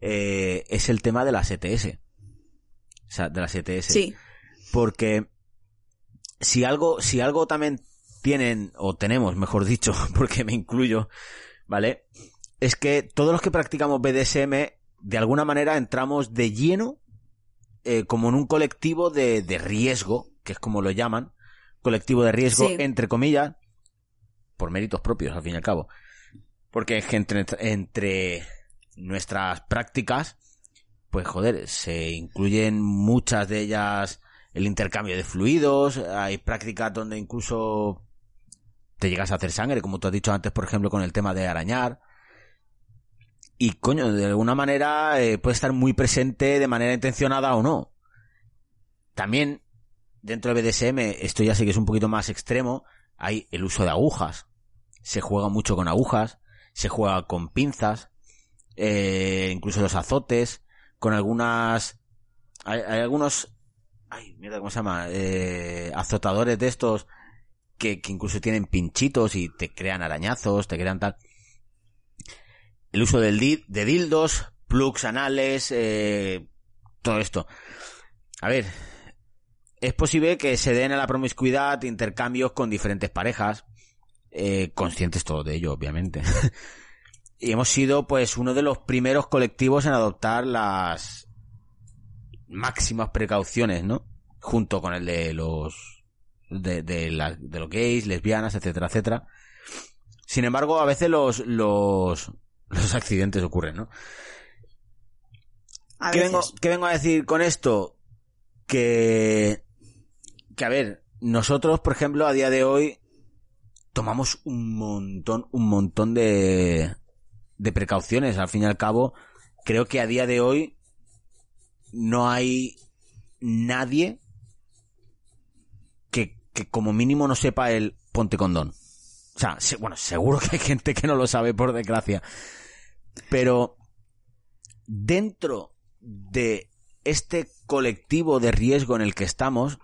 eh, es el tema de las ETS. O sea, de las ETS. Sí. Porque si algo, si algo también tienen, o tenemos, mejor dicho, porque me incluyo, ¿vale? Es que todos los que practicamos BDSM, de alguna manera entramos de lleno, eh, como en un colectivo de, de riesgo, que es como lo llaman, colectivo de riesgo, Sí. entre comillas, por méritos propios, al fin y al cabo. Porque es que entre, entre nuestras prácticas, pues joder, se incluyen muchas de ellas el intercambio de fluidos, hay prácticas donde incluso te llegas a hacer sangre, como tú has dicho antes, por ejemplo, con el tema de arañar. Y coño, de alguna manera eh, puede estar muy presente de manera intencionada o no. También, dentro de BDSM, esto ya sé que es un poquito más extremo, hay el uso de agujas. Se juega mucho con agujas, se juega con pinzas, eh, incluso los azotes, con algunas... Hay, hay algunos... Ay, mierda, ¿cómo se llama? Eh, azotadores de estos que, que incluso tienen pinchitos y te crean arañazos, te crean tal. El uso del de dildos, plugs anales, eh, todo esto. A ver, es posible que se den a la promiscuidad intercambios con diferentes parejas, eh, conscientes todos de ello, obviamente. y hemos sido, pues, uno de los primeros colectivos en adoptar las máximas precauciones, ¿no? Junto con el de los de, de, la- de los gays, lesbianas, etcétera, etcétera. Sin embargo, a veces los, los, los accidentes ocurren, ¿no? A ¿Qué vengo, ¿Qué vengo a decir con esto? Que, que a ver, nosotros, por ejemplo, a día de hoy tomamos un montón, un montón de, de precauciones. Al fin y al cabo, creo que a día de hoy no hay nadie que, que como mínimo no sepa el ponte condón. O sea, se- bueno, seguro que hay gente que no lo sabe, por desgracia. Pero dentro de este colectivo de riesgo en el que estamos,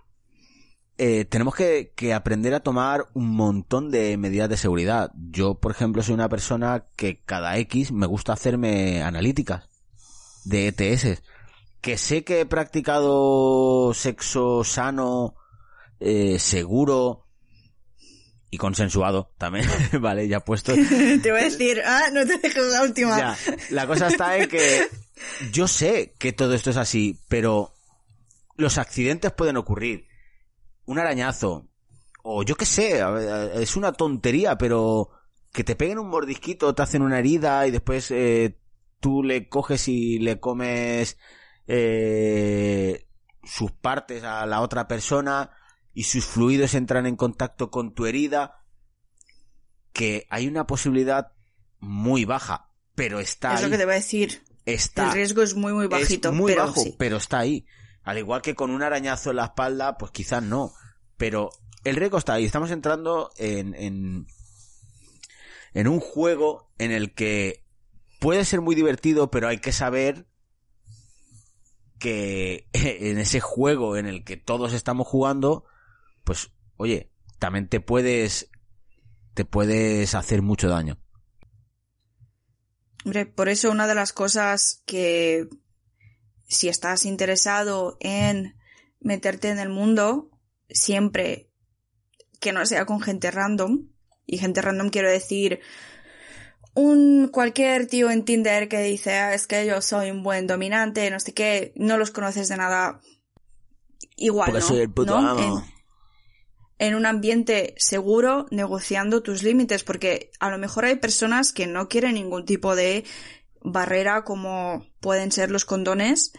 eh, tenemos que, que aprender a tomar un montón de medidas de seguridad. Yo, por ejemplo, soy una persona que cada X me gusta hacerme analíticas de ETS. Que sé que he practicado sexo sano, eh, seguro y consensuado también, vale, ya puesto. Te voy a decir, ah, no te dejes la última. Ya, la cosa está en que yo sé que todo esto es así, pero los accidentes pueden ocurrir. Un arañazo, o yo qué sé, es una tontería, pero que te peguen un mordisquito, te hacen una herida y después eh, tú le coges y le comes eh, sus partes a la otra persona y sus fluidos entran en contacto con tu herida, que hay una posibilidad muy baja, pero está es lo ahí. que te voy a decir. Está El riesgo es muy, muy bajito. es muy pero bajo, sí. pero está ahí. Al igual que con un arañazo en la espalda, pues quizás no. Pero el riesgo está ahí. Estamos entrando en, en, en un juego en el que puede ser muy divertido, pero hay que saber que en ese juego en el que todos estamos jugando, pues, oye, también te puedes, te puedes hacer mucho daño. Hombre, por eso una de las cosas que si estás interesado en meterte en el mundo, siempre que no sea con gente random, y gente random quiero decir un cualquier tío en Tinder que dice "Ah, es que yo soy un buen dominante, no sé qué, no los conoces de nada igual, Porque ¿no? soy el puto ¿No? amo. En- en un ambiente seguro, negociando tus límites, porque a lo mejor hay personas que no quieren ningún tipo de barrera como pueden ser los condones,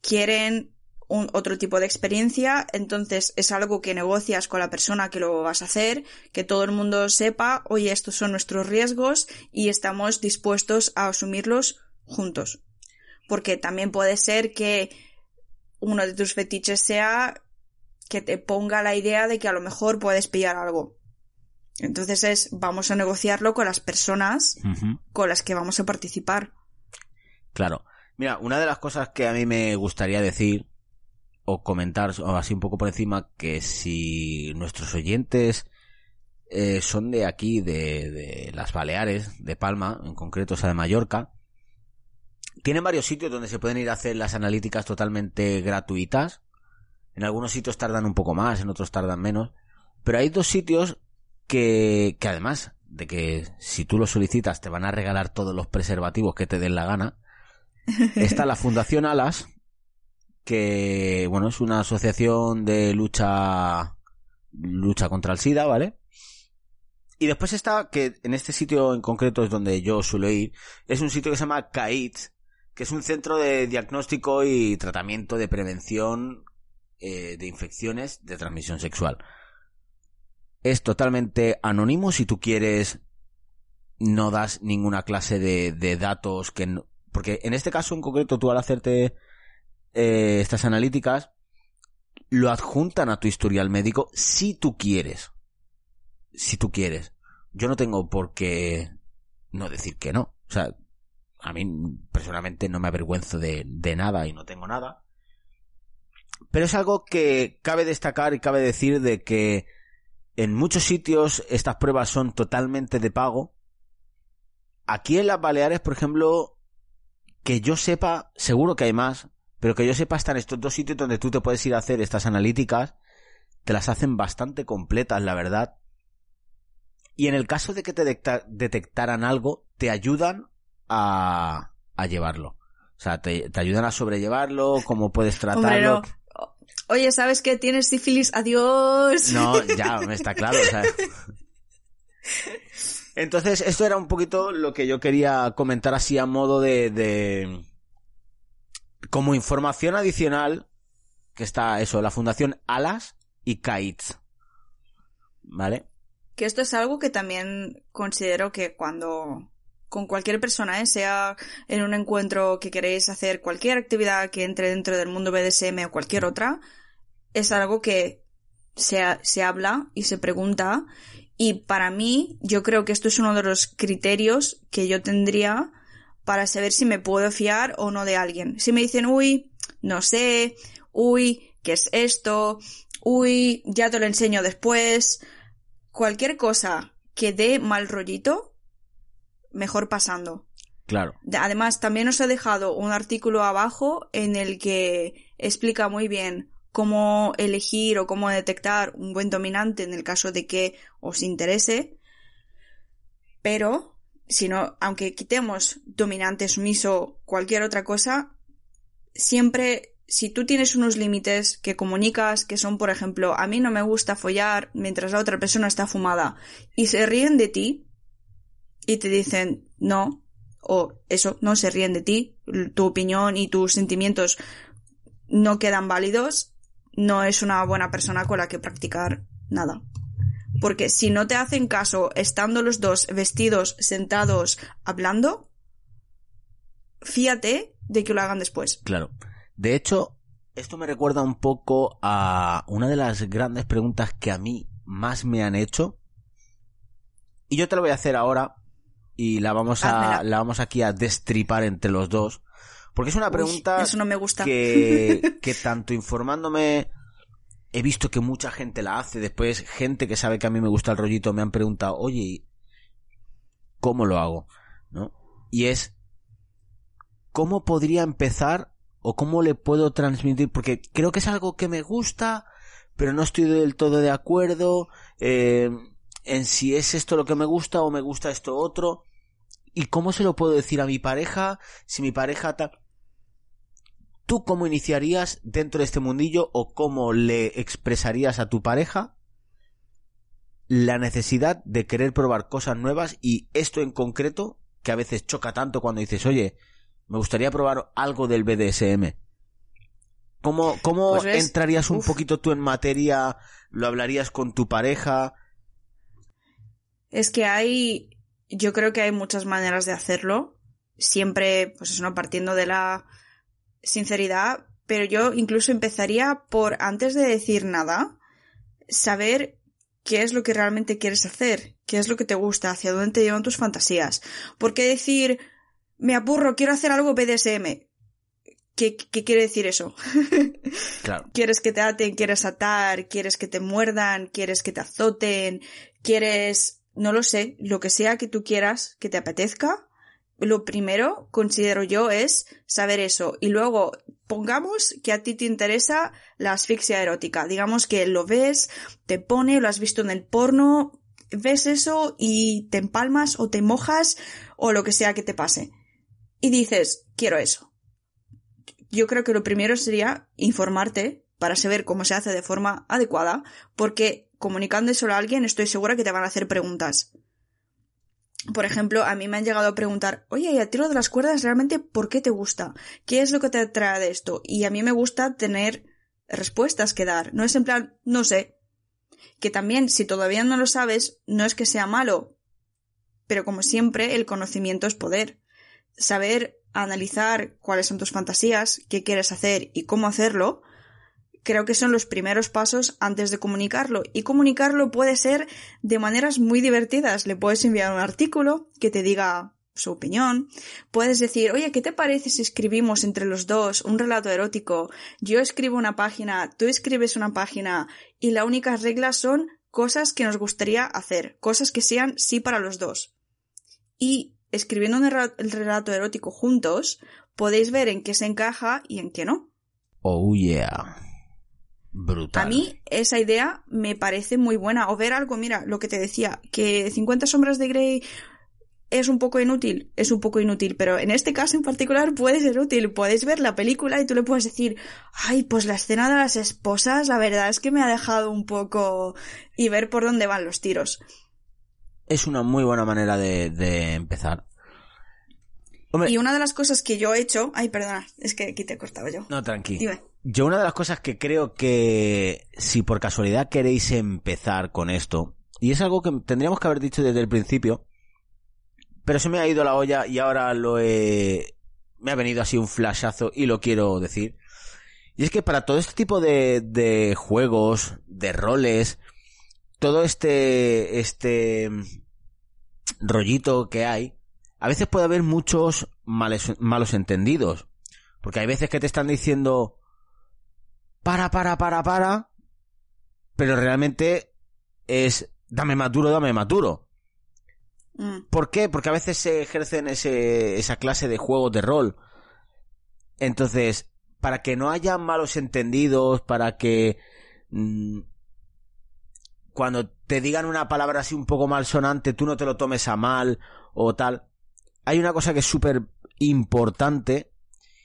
quieren un otro tipo de experiencia, entonces es algo que negocias con la persona que lo vas a hacer, que todo el mundo sepa, oye, estos son nuestros riesgos y estamos dispuestos a asumirlos juntos. Porque también puede ser que uno de tus fetiches sea que te ponga la idea de que a lo mejor puedes pillar algo. Entonces es, vamos a negociarlo con las personas con las que vamos a participar. Claro. Mira, una de las cosas que a mí me gustaría decir o comentar o así un poco por encima que si nuestros oyentes eh, son de aquí, de, de las Baleares, de Palma, en concreto, o sea, de Mallorca, tienen varios sitios donde se pueden ir a hacer las analíticas totalmente gratuitas. En algunos sitios tardan un poco más, en otros tardan menos. Pero hay dos sitios que, que además de que si tú lo solicitas te van a regalar todos los preservativos que te den la gana, está la Fundación Alas, que bueno, es una asociación de lucha lucha contra el SIDA, ¿vale? Y después está que en este sitio en concreto es donde yo suelo ir, es un sitio que se llama CAIT, que es un centro de diagnóstico y tratamiento de prevención eh, de infecciones de transmisión sexual. Es totalmente anónimo si tú quieres no das ninguna clase de, de datos que no- porque en este caso en concreto tú al hacerte eh, estas analíticas lo adjuntan a tu historial médico si tú quieres. Si tú quieres. Yo no tengo por qué no decir que no. O sea a mí personalmente no me avergüenzo de, de nada y no tengo nada. Pero es algo que cabe destacar y cabe decir de que en muchos sitios estas pruebas son totalmente de pago Aquí en las Baleares, por ejemplo, que yo sepa, seguro que hay más, pero que yo sepa están estos dos sitios donde tú te puedes ir a hacer estas analíticas, te las hacen bastante completas, la verdad. Y en el caso de que te detecta- detectaran algo, te ayudan a, a llevarlo. O sea, te, te ayudan a sobrellevarlo, cómo puedes tratarlo. Oye, ¿sabes qué? Tienes sífilis, adiós. No, ya, me está claro. o sea. Entonces, esto era un poquito lo que yo quería comentar así a modo de, de... Como información adicional, que está eso, la Fundación Alas y CAITS. ¿vale? Que esto es algo que también considero que cuando con cualquier persona, ¿eh? sea en un encuentro que queréis hacer cualquier actividad que entre dentro del mundo BDSM o cualquier otra, es algo que se, se habla y se pregunta. Y para mí, yo creo que esto es uno de los criterios que yo tendría para saber si me puedo fiar o no de alguien. Si me dicen, uy, no sé, uy, ¿qué es esto? Uy, ya te lo enseño después. Cualquier cosa que dé mal rollito, mejor pasando. Claro. De- Además, también os he dejado un artículo abajo en el que explica muy bien cómo elegir o cómo detectar un buen dominante en el caso de que os interese. Pero, si no, aunque quitemos dominante, sumiso, cualquier otra cosa, siempre, si tú tienes unos límites que comunicas, que son, por ejemplo, a mí no me gusta follar mientras la otra persona está fumada, y se ríen de ti, y te dicen no, o eso, no se ríen de ti, tu opinión y tus sentimientos no quedan válidos, no es una buena persona con la que practicar nada. Porque si no te hacen caso estando los dos vestidos, sentados, hablando, fíjate de que lo hagan después. Claro. De hecho, esto me recuerda un poco a una de las grandes preguntas que a mí más me han hecho. Y yo te la voy a hacer ahora y la vamos a la vamos aquí a destripar entre los dos, porque es una Uy, pregunta eso no me gusta. que que tanto informándome he visto que mucha gente la hace, después gente que sabe que a mí me gusta el rollito me han preguntado, "Oye, ¿y ¿cómo lo hago?", ¿no? Y es ¿cómo podría empezar o cómo le puedo transmitir? Porque creo que es algo que me gusta, pero no estoy del todo de acuerdo eh, en si es esto lo que me gusta o me gusta esto otro. ¿Y cómo se lo puedo decir a mi pareja? Si mi pareja tal... ¿Tú cómo iniciarías dentro de este mundillo o cómo le expresarías a tu pareja la necesidad de querer probar cosas nuevas y esto en concreto que a veces choca tanto cuando dices, oye, me gustaría probar algo del BDSM. ¿Cómo, cómo Pues entrarías un uf. poquito tú en materia? ¿Lo hablarías con tu pareja? Es que hay, yo creo que hay muchas maneras de hacerlo. Siempre, pues eso, ¿no? partiendo de la sinceridad. Pero yo incluso empezaría por, antes de decir nada, saber qué es lo que realmente quieres hacer, qué es lo que te gusta, hacia dónde te llevan tus fantasías. Porque decir, me aburro, quiero hacer algo BDSM. ¿Qué, qué quiere decir eso? Claro. quieres que te aten, quieres atar, quieres que te muerdan, quieres que te azoten, quieres, no lo sé, lo que sea que tú quieras, que te apetezca. Lo primero, considero yo, es saber eso. Y luego, pongamos que a ti te interesa la asfixia erótica. Digamos que lo ves, te pone, lo has visto en el porno, ves eso y te empalmas o te mojas o lo que sea que te pase. Y dices, quiero eso yo creo que lo primero sería informarte para saber cómo se hace de forma adecuada, porque comunicando eso a alguien estoy segura que te van a hacer preguntas. Por ejemplo, a mí me han llegado a preguntar, oye, ¿y a ti lo de las cuerdas realmente por qué te gusta? ¿Qué es lo que te atrae de esto? Y a mí me gusta tener respuestas que dar. No es en plan, no sé. Que también, si todavía no lo sabes, no es que sea malo. Pero como siempre, el conocimiento es poder. Saber analizar cuáles son tus fantasías, qué quieres hacer y cómo hacerlo, creo que son los primeros pasos antes de comunicarlo. Y comunicarlo puede ser de maneras muy divertidas. Le puedes enviar un artículo que te diga su opinión. Puedes decir, oye, ¿qué te parece si escribimos entre los dos un relato erótico? Yo escribo una página, tú escribes una página y las únicas reglas son cosas que nos gustaría hacer, cosas que sean sí para los dos. Y escribiendo un relato erótico juntos, podéis ver en qué se encaja y en qué no. Oh yeah. Brutal. A mí esa idea me parece muy buena. O ver algo, mira, lo que te decía, que 50 sombras de Grey es un poco inútil, es un poco inútil, pero en este caso en particular puede ser útil. Puedes ver la película y tú le puedes decir, ay, pues la escena de las esposas, la verdad es que me ha dejado un poco... y ver por dónde van los tiros. Es una muy buena manera de, de empezar. Hombre, Y una de las cosas que yo he hecho... Ay, perdona, es que aquí te he cortado yo. no, tranqui. Dime. Yo una de las cosas que creo que si por casualidad queréis empezar con esto, Y es algo que tendríamos que haber dicho desde el principio. Pero se me ha ido la olla y ahora lo he... Me ha venido así un flashazo y lo quiero decir. Y es que para todo este tipo de, de juegos, de roles, todo este, este rollito que hay, a veces puede haber muchos males- malos entendidos. Porque hay veces que te están diciendo, para, para, para, para, pero realmente es, dame más duro, dame más duro. Mm. ¿Por qué? Porque a veces se ejercen ese, esa clase de juegos de rol. Entonces, para que no haya malos entendidos, para que mm, cuando te digan una palabra así un poco malsonante, tú no te lo tomes a mal o tal. Hay una cosa que es súper importante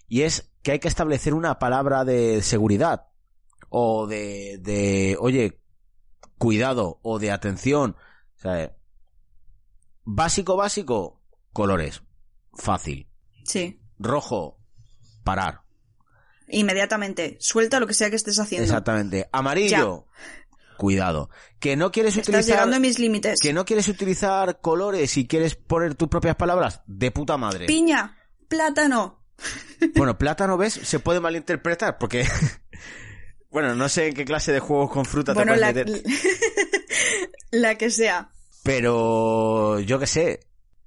y es que hay que establecer una palabra de seguridad o de, de oye, cuidado o de atención. O sea, básico, básico, colores. Fácil. Sí. Rojo, parar. Inmediatamente. Suelta lo que sea que estés haciendo. Exactamente. Amarillo, cuidado. Que no quieres Estás utilizar... llegando a mis límites. Que no quieres utilizar colores y quieres poner tus propias palabras, de puta madre. Piña, plátano. Bueno, plátano, ¿ves? Se puede malinterpretar porque... bueno, no sé en qué clase de juegos con fruta te Bueno, la, meter. la que sea. Pero yo qué sé.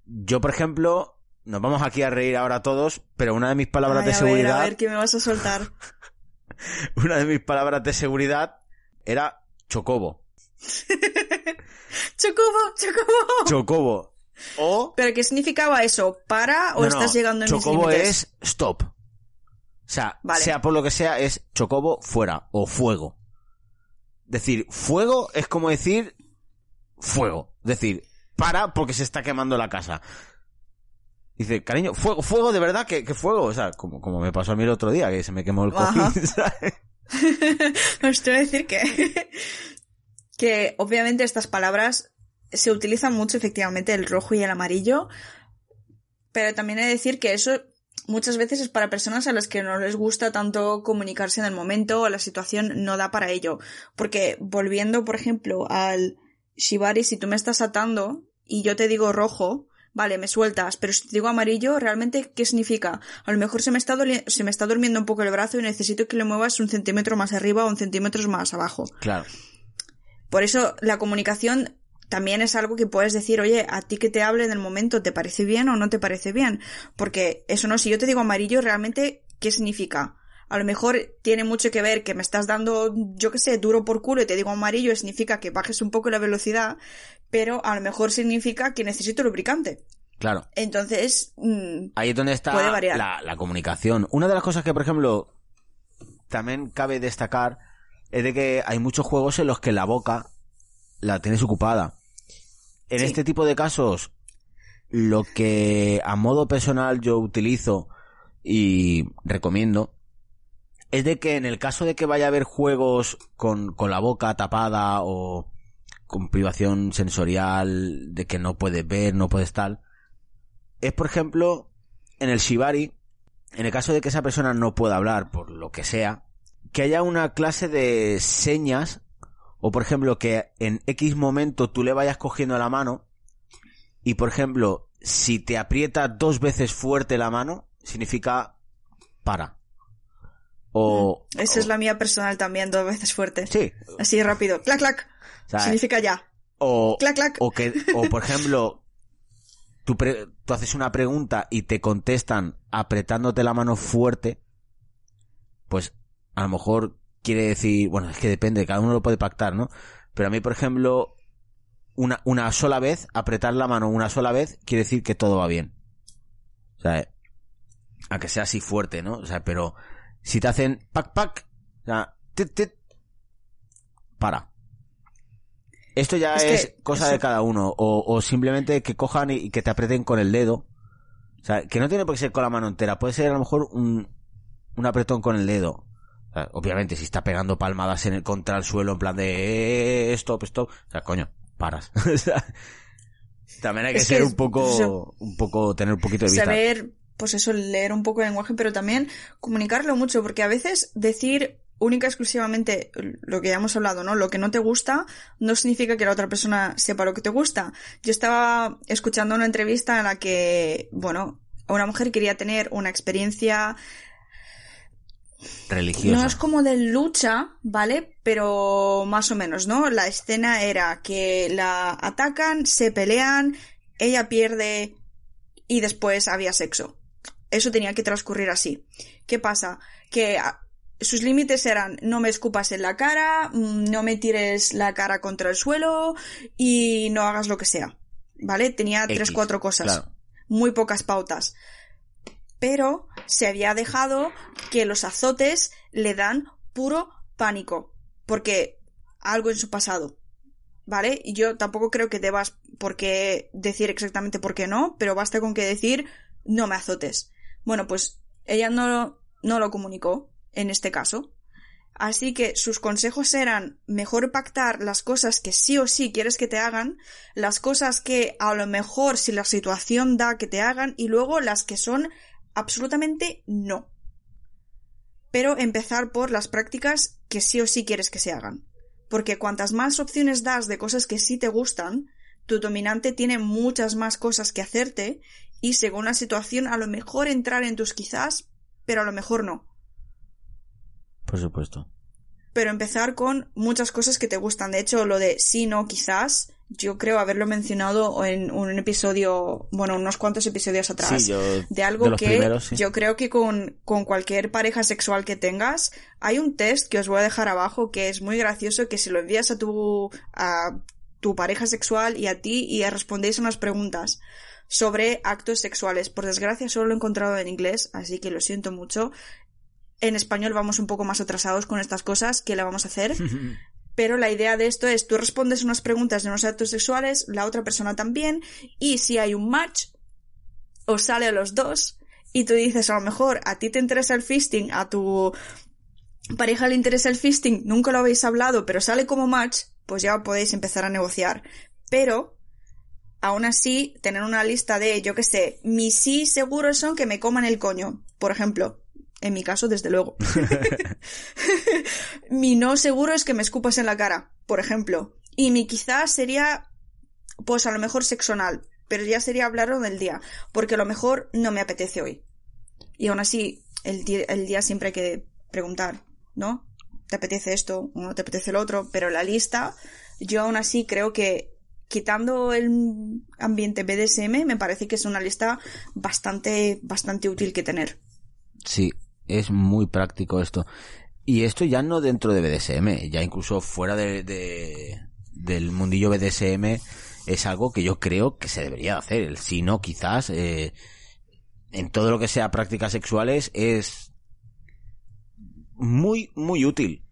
Yo, por ejemplo, nos vamos aquí a reír ahora todos, pero una de mis palabras Ay, de a ver, seguridad... a ver, ¿qué me vas a soltar? Una de mis palabras de seguridad era chocobo. ¡Chocobo, chocobo! Chocobo. O... ¿Pero qué significaba eso? ¿Para o No, no, estás llegando mis Chocobo es stop. O sea, Vale. sea por lo que sea, es chocobo fuera o fuego. Decir fuego es como decir fuego. Decir, para porque se está quemando la casa. Dice, cariño, fuego, fuego de verdad, que, que fuego. O sea, como, como me pasó a mí el otro día, que se me quemó el cojín. ¿sabes? Os te voy a decir que, que obviamente estas palabras se utilizan mucho efectivamente el rojo y el amarillo, pero también he de decir que eso muchas veces es para personas a las que no les gusta tanto comunicarse en el momento o la situación no da para ello. Porque volviendo, por ejemplo, al shibari, si tú me estás atando y yo te digo rojo, vale, me sueltas, pero si te digo amarillo, ¿realmente qué significa? A lo mejor se me está, se me está durmiendo un poco el brazo y necesito que lo muevas un centímetro más arriba o un centímetro más abajo. Claro. Por eso la comunicación también es algo que puedes decir, oye, a ti que te hable en el momento, ¿te parece bien o no te parece bien? Porque eso no, si yo te digo amarillo, realmente, ¿qué significa? A lo mejor tiene mucho que ver que me estás dando, yo qué sé, duro por culo y te digo amarillo, significa que bajes un poco la velocidad, pero a lo mejor significa que necesito lubricante. Claro. Entonces, mm, Ahí es donde está Puede variar. la, la comunicación. Una de las cosas que, por ejemplo, también cabe destacar es de que hay muchos juegos en los que la boca la tienes ocupada. En Sí. este tipo de casos, lo que a modo personal yo utilizo y recomiendo es de que en el caso de que vaya a haber juegos con, con la boca tapada o con privación sensorial de que no puedes ver, no puedes tal, es por ejemplo en el Shibari, en el caso de que esa persona no pueda hablar por lo que sea, que haya una clase de señas o por ejemplo que en X momento tú le vayas cogiendo la mano y por ejemplo si te aprieta dos veces fuerte la mano significa para. O, esa es la mía personal también, dos veces fuerte. Sí. Así rápido. Clac, clac. o sea, Significa ya. o, Clac, clac. o que, o por ejemplo, tú, pre- tú haces una pregunta y te contestan apretándote la mano fuerte, pues a lo mejor quiere decir, bueno, es que depende, cada uno lo puede pactar, ¿no? Pero a mí, por ejemplo, una, una sola vez, apretar la mano una sola vez, quiere decir que todo va bien. O sea, a que sea así fuerte, ¿no? O sea, pero si te hacen pac pac, o sea, tit, tit, para. Esto ya Es es, que cosa eso- de cada uno. O, o simplemente que cojan y, y que te aprieten con el dedo. O sea, que no tiene por qué ser con la mano entera. Puede ser a lo mejor un, un apretón con el dedo. O sea, obviamente, si está pegando palmadas en el, contra el suelo en plan de eh, stop, stop. O sea, coño, paras. También hay que Es que ser es- un poco, eso- un poco, tener un poquito de vista. saber, pues eso, leer un poco el lenguaje, pero también comunicarlo mucho, porque a veces decir única y exclusivamente lo que ya hemos hablado, ¿no? Lo que no te gusta no significa que la otra persona sepa lo que te gusta. Yo estaba escuchando una entrevista en la que, bueno, una mujer quería tener una experiencia Religiosa. no es como de lucha, ¿vale? Pero más o menos, ¿no? La escena era que la atacan, se pelean, ella pierde y después había sexo. Eso tenía que transcurrir así. ¿Qué pasa? Que ah, sus límites eran no me escupas en la cara, mm, no me tires la cara contra el suelo y no hagas lo que sea. ¿Vale? Tenía tres, X, cuatro cosas. claro. Muy pocas pautas pero se había dejado que los azotes le dan puro pánico, porque algo en su pasado, ¿vale? Y yo tampoco creo que debas por qué decir exactamente por qué no, pero basta con que decir no me azotes. Bueno, pues ella no, no lo comunicó en este caso. Así que sus consejos eran mejor pactar las cosas que sí o sí quieres que te hagan, las cosas que a lo mejor si la situación da que te hagan y luego las que son absolutamente no. Pero empezar por las prácticas que sí o sí quieres que se hagan. Porque cuantas más opciones das de cosas que sí te gustan, tu dominante tiene muchas más cosas que hacerte y según la situación a lo mejor entrar en tus quizás, pero a lo mejor no. Por supuesto. Pero empezar con muchas cosas que te gustan. De hecho, lo de sí, no, quizás, yo creo haberlo mencionado en un episodio, bueno, unos cuantos episodios atrás. Sí, yo- de algo de que primeros, sí. yo creo que con, con cualquier pareja sexual que tengas, hay un test que os voy a dejar abajo que es muy gracioso, que si lo envías a tu, a tu pareja sexual y a ti y respondéis a unas preguntas sobre actos sexuales. Por desgracia solo lo he encontrado en inglés, así que lo siento mucho. En español vamos un poco más atrasados con estas cosas, ¿qué le vamos a hacer? Pero la idea de esto es, tú respondes unas preguntas de unos actos sexuales, la otra persona también, y si hay un match, os sale a los dos, y tú dices, a lo mejor a ti te interesa el fisting, a tu pareja le interesa el fisting, nunca lo habéis hablado, pero sale como match, pues ya podéis empezar a negociar. Pero, aún así, tener una lista de, yo qué sé, mis sí seguros son que me coman el coño, por ejemplo. En mi caso, desde luego. mi no seguro es que me escupas en la cara, por ejemplo. Y mi quizás sería, pues a lo mejor sexo anal, pero ya sería hablarlo del día, porque a lo mejor no me apetece hoy. Y aún así, el, el día siempre hay que preguntar, ¿no? ¿Te apetece esto o no te apetece lo otro? Pero la lista, yo aún así creo que quitando el ambiente BDSM, me parece que es una lista bastante, bastante útil que tener. Sí, es muy práctico esto. Y esto ya no dentro de BDSM, ya incluso fuera de, de- del mundillo BDSM es algo que yo creo que se debería hacer. Si no, quizás eh, en todo lo que sea prácticas sexuales es muy, muy útil.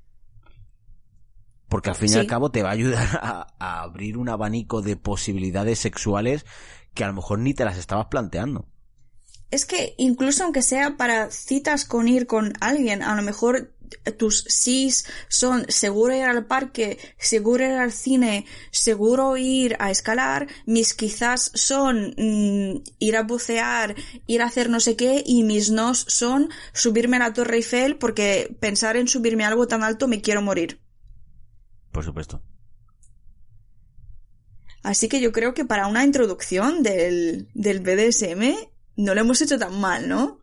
Porque al fin y al cabo te va a ayudar a, a abrir un abanico de posibilidades sexuales que a lo mejor ni te las estabas planteando. Es que incluso aunque sea para citas con ir con alguien, a lo mejor tus sís son seguro ir al parque, seguro ir al cine, seguro ir a escalar, mis quizás son mm, ir a bucear, ir a hacer no sé qué y mis nos son subirme a la Torre Eiffel porque pensar en subirme a algo tan alto me quiero morir. Por supuesto. Así que yo creo que para una introducción del, del BDSM no lo hemos hecho tan mal, ¿no?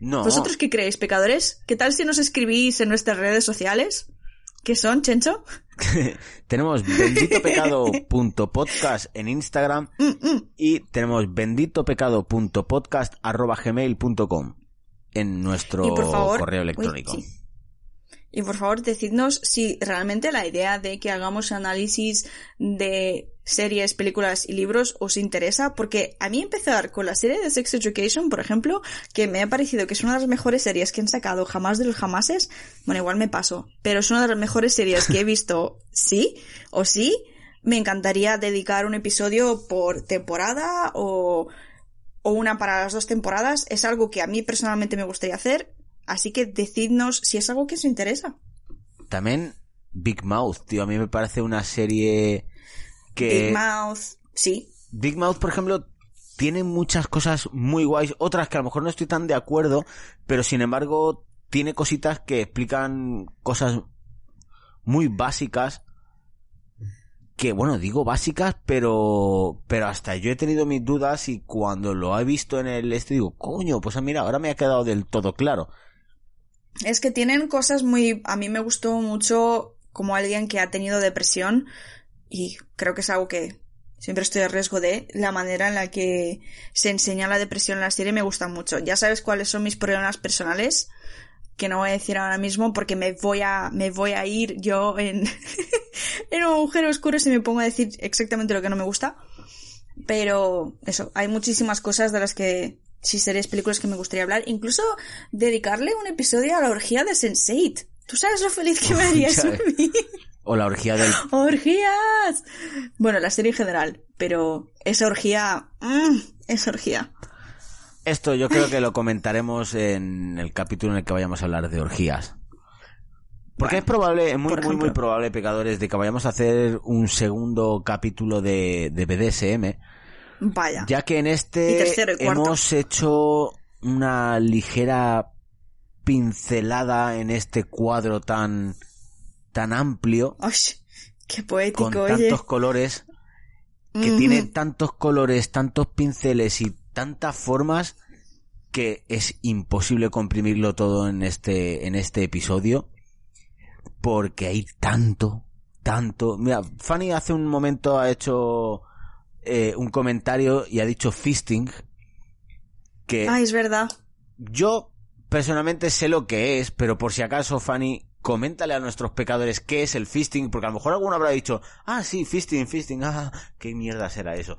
No. ¿Vosotros qué creéis, pecadores? ¿Qué tal si nos escribís en nuestras redes sociales? ¿Qué son, Chencho? Tenemos benditopecado.podcast en Instagram Mm, mm. y tenemos benditopecado.podcast.gmail.com en nuestro Y por favor, correo uy, electrónico. sí. Y por favor, decidnos si realmente la idea de que hagamos análisis de series, películas y libros os interesa, porque a mí empezar con la serie de Sex Education, por ejemplo, que me ha parecido que es una de las mejores series que han sacado jamás de los jamases, bueno, igual me paso, pero es una de las mejores series que he visto, sí, o sí, me encantaría dedicar un episodio por temporada o, o una para las dos temporadas, es algo que a mí personalmente me gustaría hacer, Así que decidnos si es algo que os interesa. También Big Mouth, tío, a mí me parece una serie que... Big Mouth, sí. Big Mouth, por ejemplo, tiene muchas cosas muy guays, otras que a lo mejor no estoy tan de acuerdo, pero sin embargo tiene cositas que explican cosas muy básicas que bueno, digo básicas, pero pero hasta yo he tenido mis dudas y cuando lo he visto en el este digo, coño, pues mira, ahora me ha quedado del todo claro. Es que tienen cosas muy... A mí me gustó mucho como alguien que ha tenido depresión y creo que es algo que siempre estoy a riesgo de la manera en la que se enseña la depresión en la serie me gusta mucho. Ya sabes cuáles son mis problemas personales que no voy a decir ahora mismo porque me voy a me voy a ir yo en en un agujero oscuro si me pongo a decir exactamente lo que no me gusta. Pero eso, hay muchísimas cosas de las que sí series, películas que me gustaría hablar, incluso dedicarle un episodio a la orgía de Sense8. ¿Tú sabes lo feliz que me haría eso a mí? O la orgía del ¡Orgías! Bueno, la serie en general, pero esa orgía... mmm, esa orgía. Esto yo creo que lo comentaremos en el capítulo en el que vayamos a hablar de orgías. Porque es probable, es muy, muy, muy probable, pecadores, de que vayamos a hacer un segundo capítulo de, de BDSM, Vaya. ya que en Y este tercero y cuarto. hemos hecho una ligera pincelada en este cuadro tan, tan amplio, Ay, qué poético, con oye. tantos colores, que tiene tantos colores, tantos pinceles y tantas formas que es imposible comprimirlo todo en este, en este episodio. Porque hay tanto, tanto. Mira, Fanny hace un momento ha hecho eh, un comentario y ha dicho fisting. Que Ay, es verdad. yo personalmente sé lo que es, pero por si acaso, Fanny, coméntale a nuestros pecadores qué es el fisting, porque a lo mejor alguno habrá dicho, ah, sí, fisting, fisting, ah, qué mierda será eso.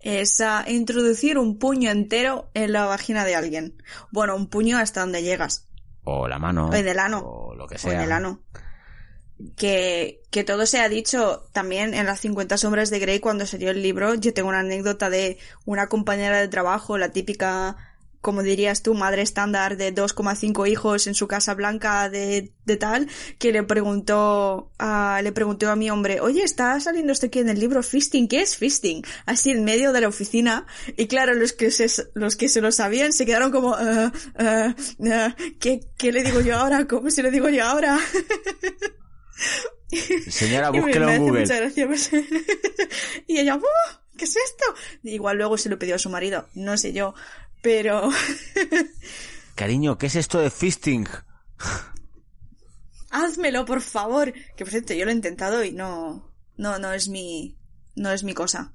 Es ah, introducir un puño entero en la vagina de alguien. Bueno, un puño hasta donde llegas. O la mano. O en el ano. O lo que O sea. en el ano. Que, que todo se ha dicho también en las 50 sombras de Grey cuando salió el libro. Yo tengo una anécdota de una compañera de trabajo, la típica, como dirías tú, madre estándar de 2,5 hijos en su casa blanca de, de tal, que le preguntó a, le preguntó a mi hombre, oye, está saliendo esto aquí en el libro fisting, ¿qué es fisting? Así en medio de la oficina. Y claro, los que se, los que se lo sabían se quedaron como, "Ah, ah, ah, ¿qué, ¿qué le digo yo ahora? ¿Cómo se lo digo yo ahora? Señora, búsquelo en Google. mucha gracia, pues. y ella, "Oh, ¿qué es esto? Igual luego se lo pidió a su marido, no sé yo, pero Cariño, ¿qué es esto de fisting? házmelo, por favor. Que por cierto, yo lo he intentado y no, no, no es mi, no es mi cosa.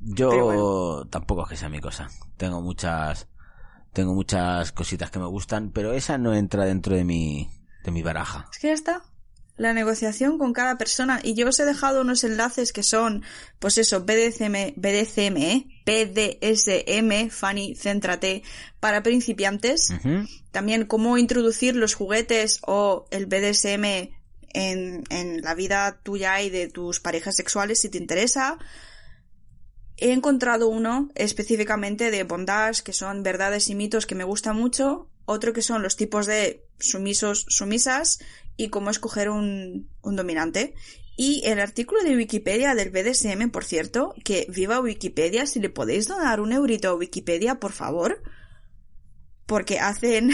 Yo bueno. tampoco es que sea mi cosa. Tengo muchas, tengo muchas cositas que me gustan, pero esa no entra dentro de mi, de mi baraja. Es que ya está. La negociación con cada persona. Y yo os he dejado unos enlaces que son, pues eso, BDSM, BDSM, ¿eh? BDSM, Fanny, céntrate, para principiantes. También cómo introducir los juguetes o el BDSM en, en la vida tuya y de tus parejas sexuales si te interesa. He encontrado uno específicamente de bondage, que son verdades y mitos que me gusta mucho. Otro que son los tipos de sumisos, sumisas y cómo escoger un, dominante. Y el artículo de Wikipedia del BDSM, por cierto, que viva Wikipedia, si le podéis donar un eurito a Wikipedia, por favor porque hacen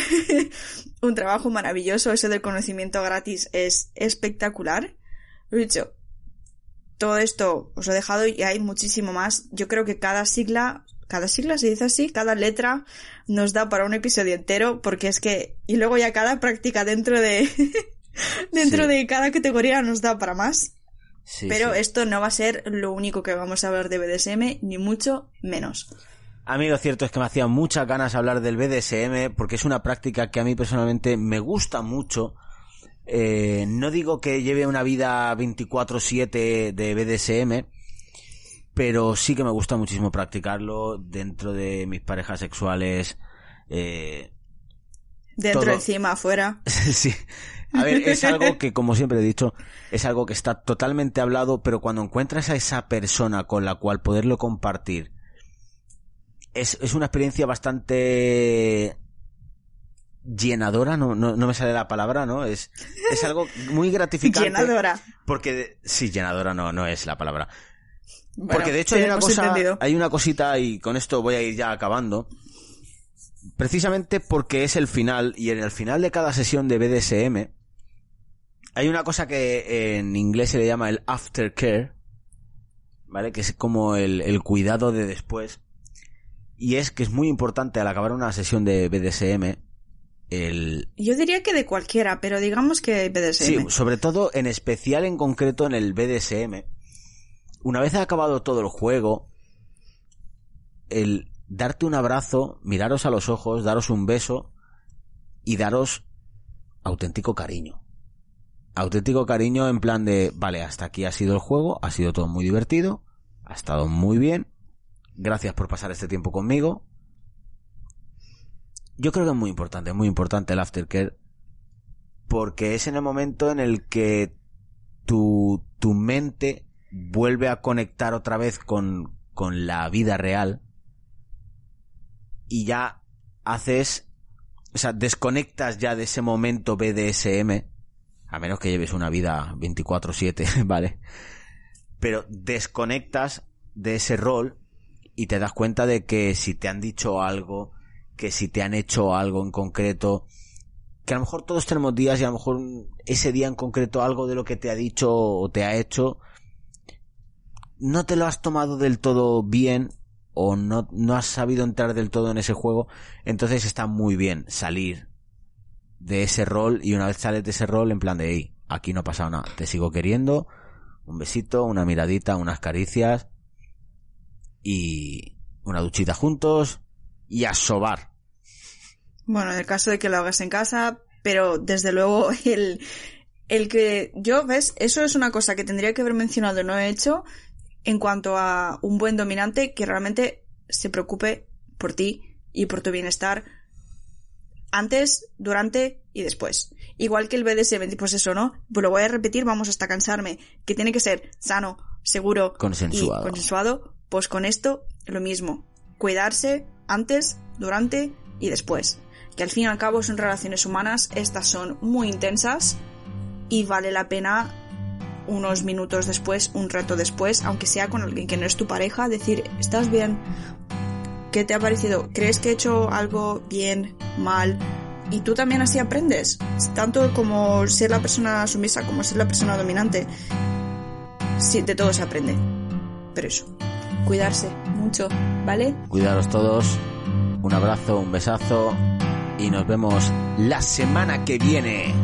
un trabajo maravilloso. Eso del conocimiento gratis es espectacular. Lo dicho, todo esto os lo he dejado y hay muchísimo más. Yo creo que cada sigla, cada sigla se dice así, cada letra nos da para un episodio entero, porque es que, y luego ya cada práctica dentro de, dentro Sí. de cada categoría nos da para más. Sí, Pero sí. esto no va a ser lo único que vamos a ver de BDSM, ni mucho menos. A mí lo cierto es que me hacía muchas ganas hablar del BDSM porque es una práctica que a mí personalmente me gusta mucho. Eh, no digo que lleve una vida 24/7 de BDSM, pero sí que me gusta muchísimo practicarlo dentro de mis parejas sexuales. Eh, Dentro, Todo. encima, afuera. sí. A ver, es algo que, como siempre he dicho, es algo que está totalmente hablado, pero cuando encuentras a esa persona con la cual poderlo compartir, es, es una experiencia bastante llenadora, no, no, no me sale la palabra, ¿no? Es, es algo muy gratificante. Llenadora. Porque, sí, llenadora no, no es la palabra. Bueno, Porque de hecho hay una cosa, hay una cosita y con esto voy a ir ya acabando. Precisamente porque es el final y en el final de cada sesión de BDSM hay una cosa que en inglés se le llama el aftercare, ¿vale? Que es como el, el cuidado de después. Y es que es muy importante al acabar una sesión de BDSM el, Yo diría que de cualquiera, pero digamos que BDSM. Sí, sobre todo en especial en concreto en el BDSM. Una vez acabado todo el juego, el darte un abrazo, miraros a los ojos, daros un beso y daros auténtico cariño. Auténtico cariño en plan de, vale, hasta aquí ha sido el juego, ha sido todo muy divertido, ha estado muy bien, gracias por pasar este tiempo conmigo. Yo creo que es muy importante, muy importante el aftercare, porque es en el momento en el que tu, tu mente vuelve a conectar otra vez con, con la vida real y ya haces, o sea, desconectas ya de ese momento BDSM, a menos que lleves una vida 24/7, ¿vale? Pero desconectas de ese rol y te das cuenta de que si te han dicho algo, que si te han hecho algo en concreto, que a lo mejor todos tenemos días y a lo mejor ese día en concreto algo de lo que te ha dicho o te ha hecho no te lo has tomado del todo bien o no, no has sabido entrar del todo en ese juego, entonces está muy bien salir de ese rol y una vez sales de ese rol en plan de, hey, aquí no ha pasado nada, te sigo queriendo, un besito, una miradita, unas caricias y una duchita juntos y a sobar. Bueno, en el caso de que lo hagas en casa, pero desde luego el, el que yo, ves, eso es una cosa que tendría que haber mencionado no he hecho en cuanto a un buen dominante que realmente se preocupe por ti y por tu bienestar antes, durante y después. Igual que el BDSM, pues eso, ¿no? Pues lo voy a repetir, vamos hasta cansarme, que tiene que ser sano, seguro Consensuado. y consensuado, pues con esto lo mismo. Cuidarse antes, durante y después. Que al fin y al cabo son relaciones humanas, estas son muy intensas y vale la pena unos minutos después, un rato después, aunque sea con alguien que no es tu pareja, decir, ¿estás bien? ¿Qué te ha parecido? ¿Crees que he hecho algo bien, mal? Y tú también así aprendes, tanto como ser la persona sumisa como ser la persona dominante. Sí, de todo se aprende. Pero eso, cuidarse mucho, ¿vale? Cuidaros todos, un abrazo, un besazo y nos vemos la semana que viene.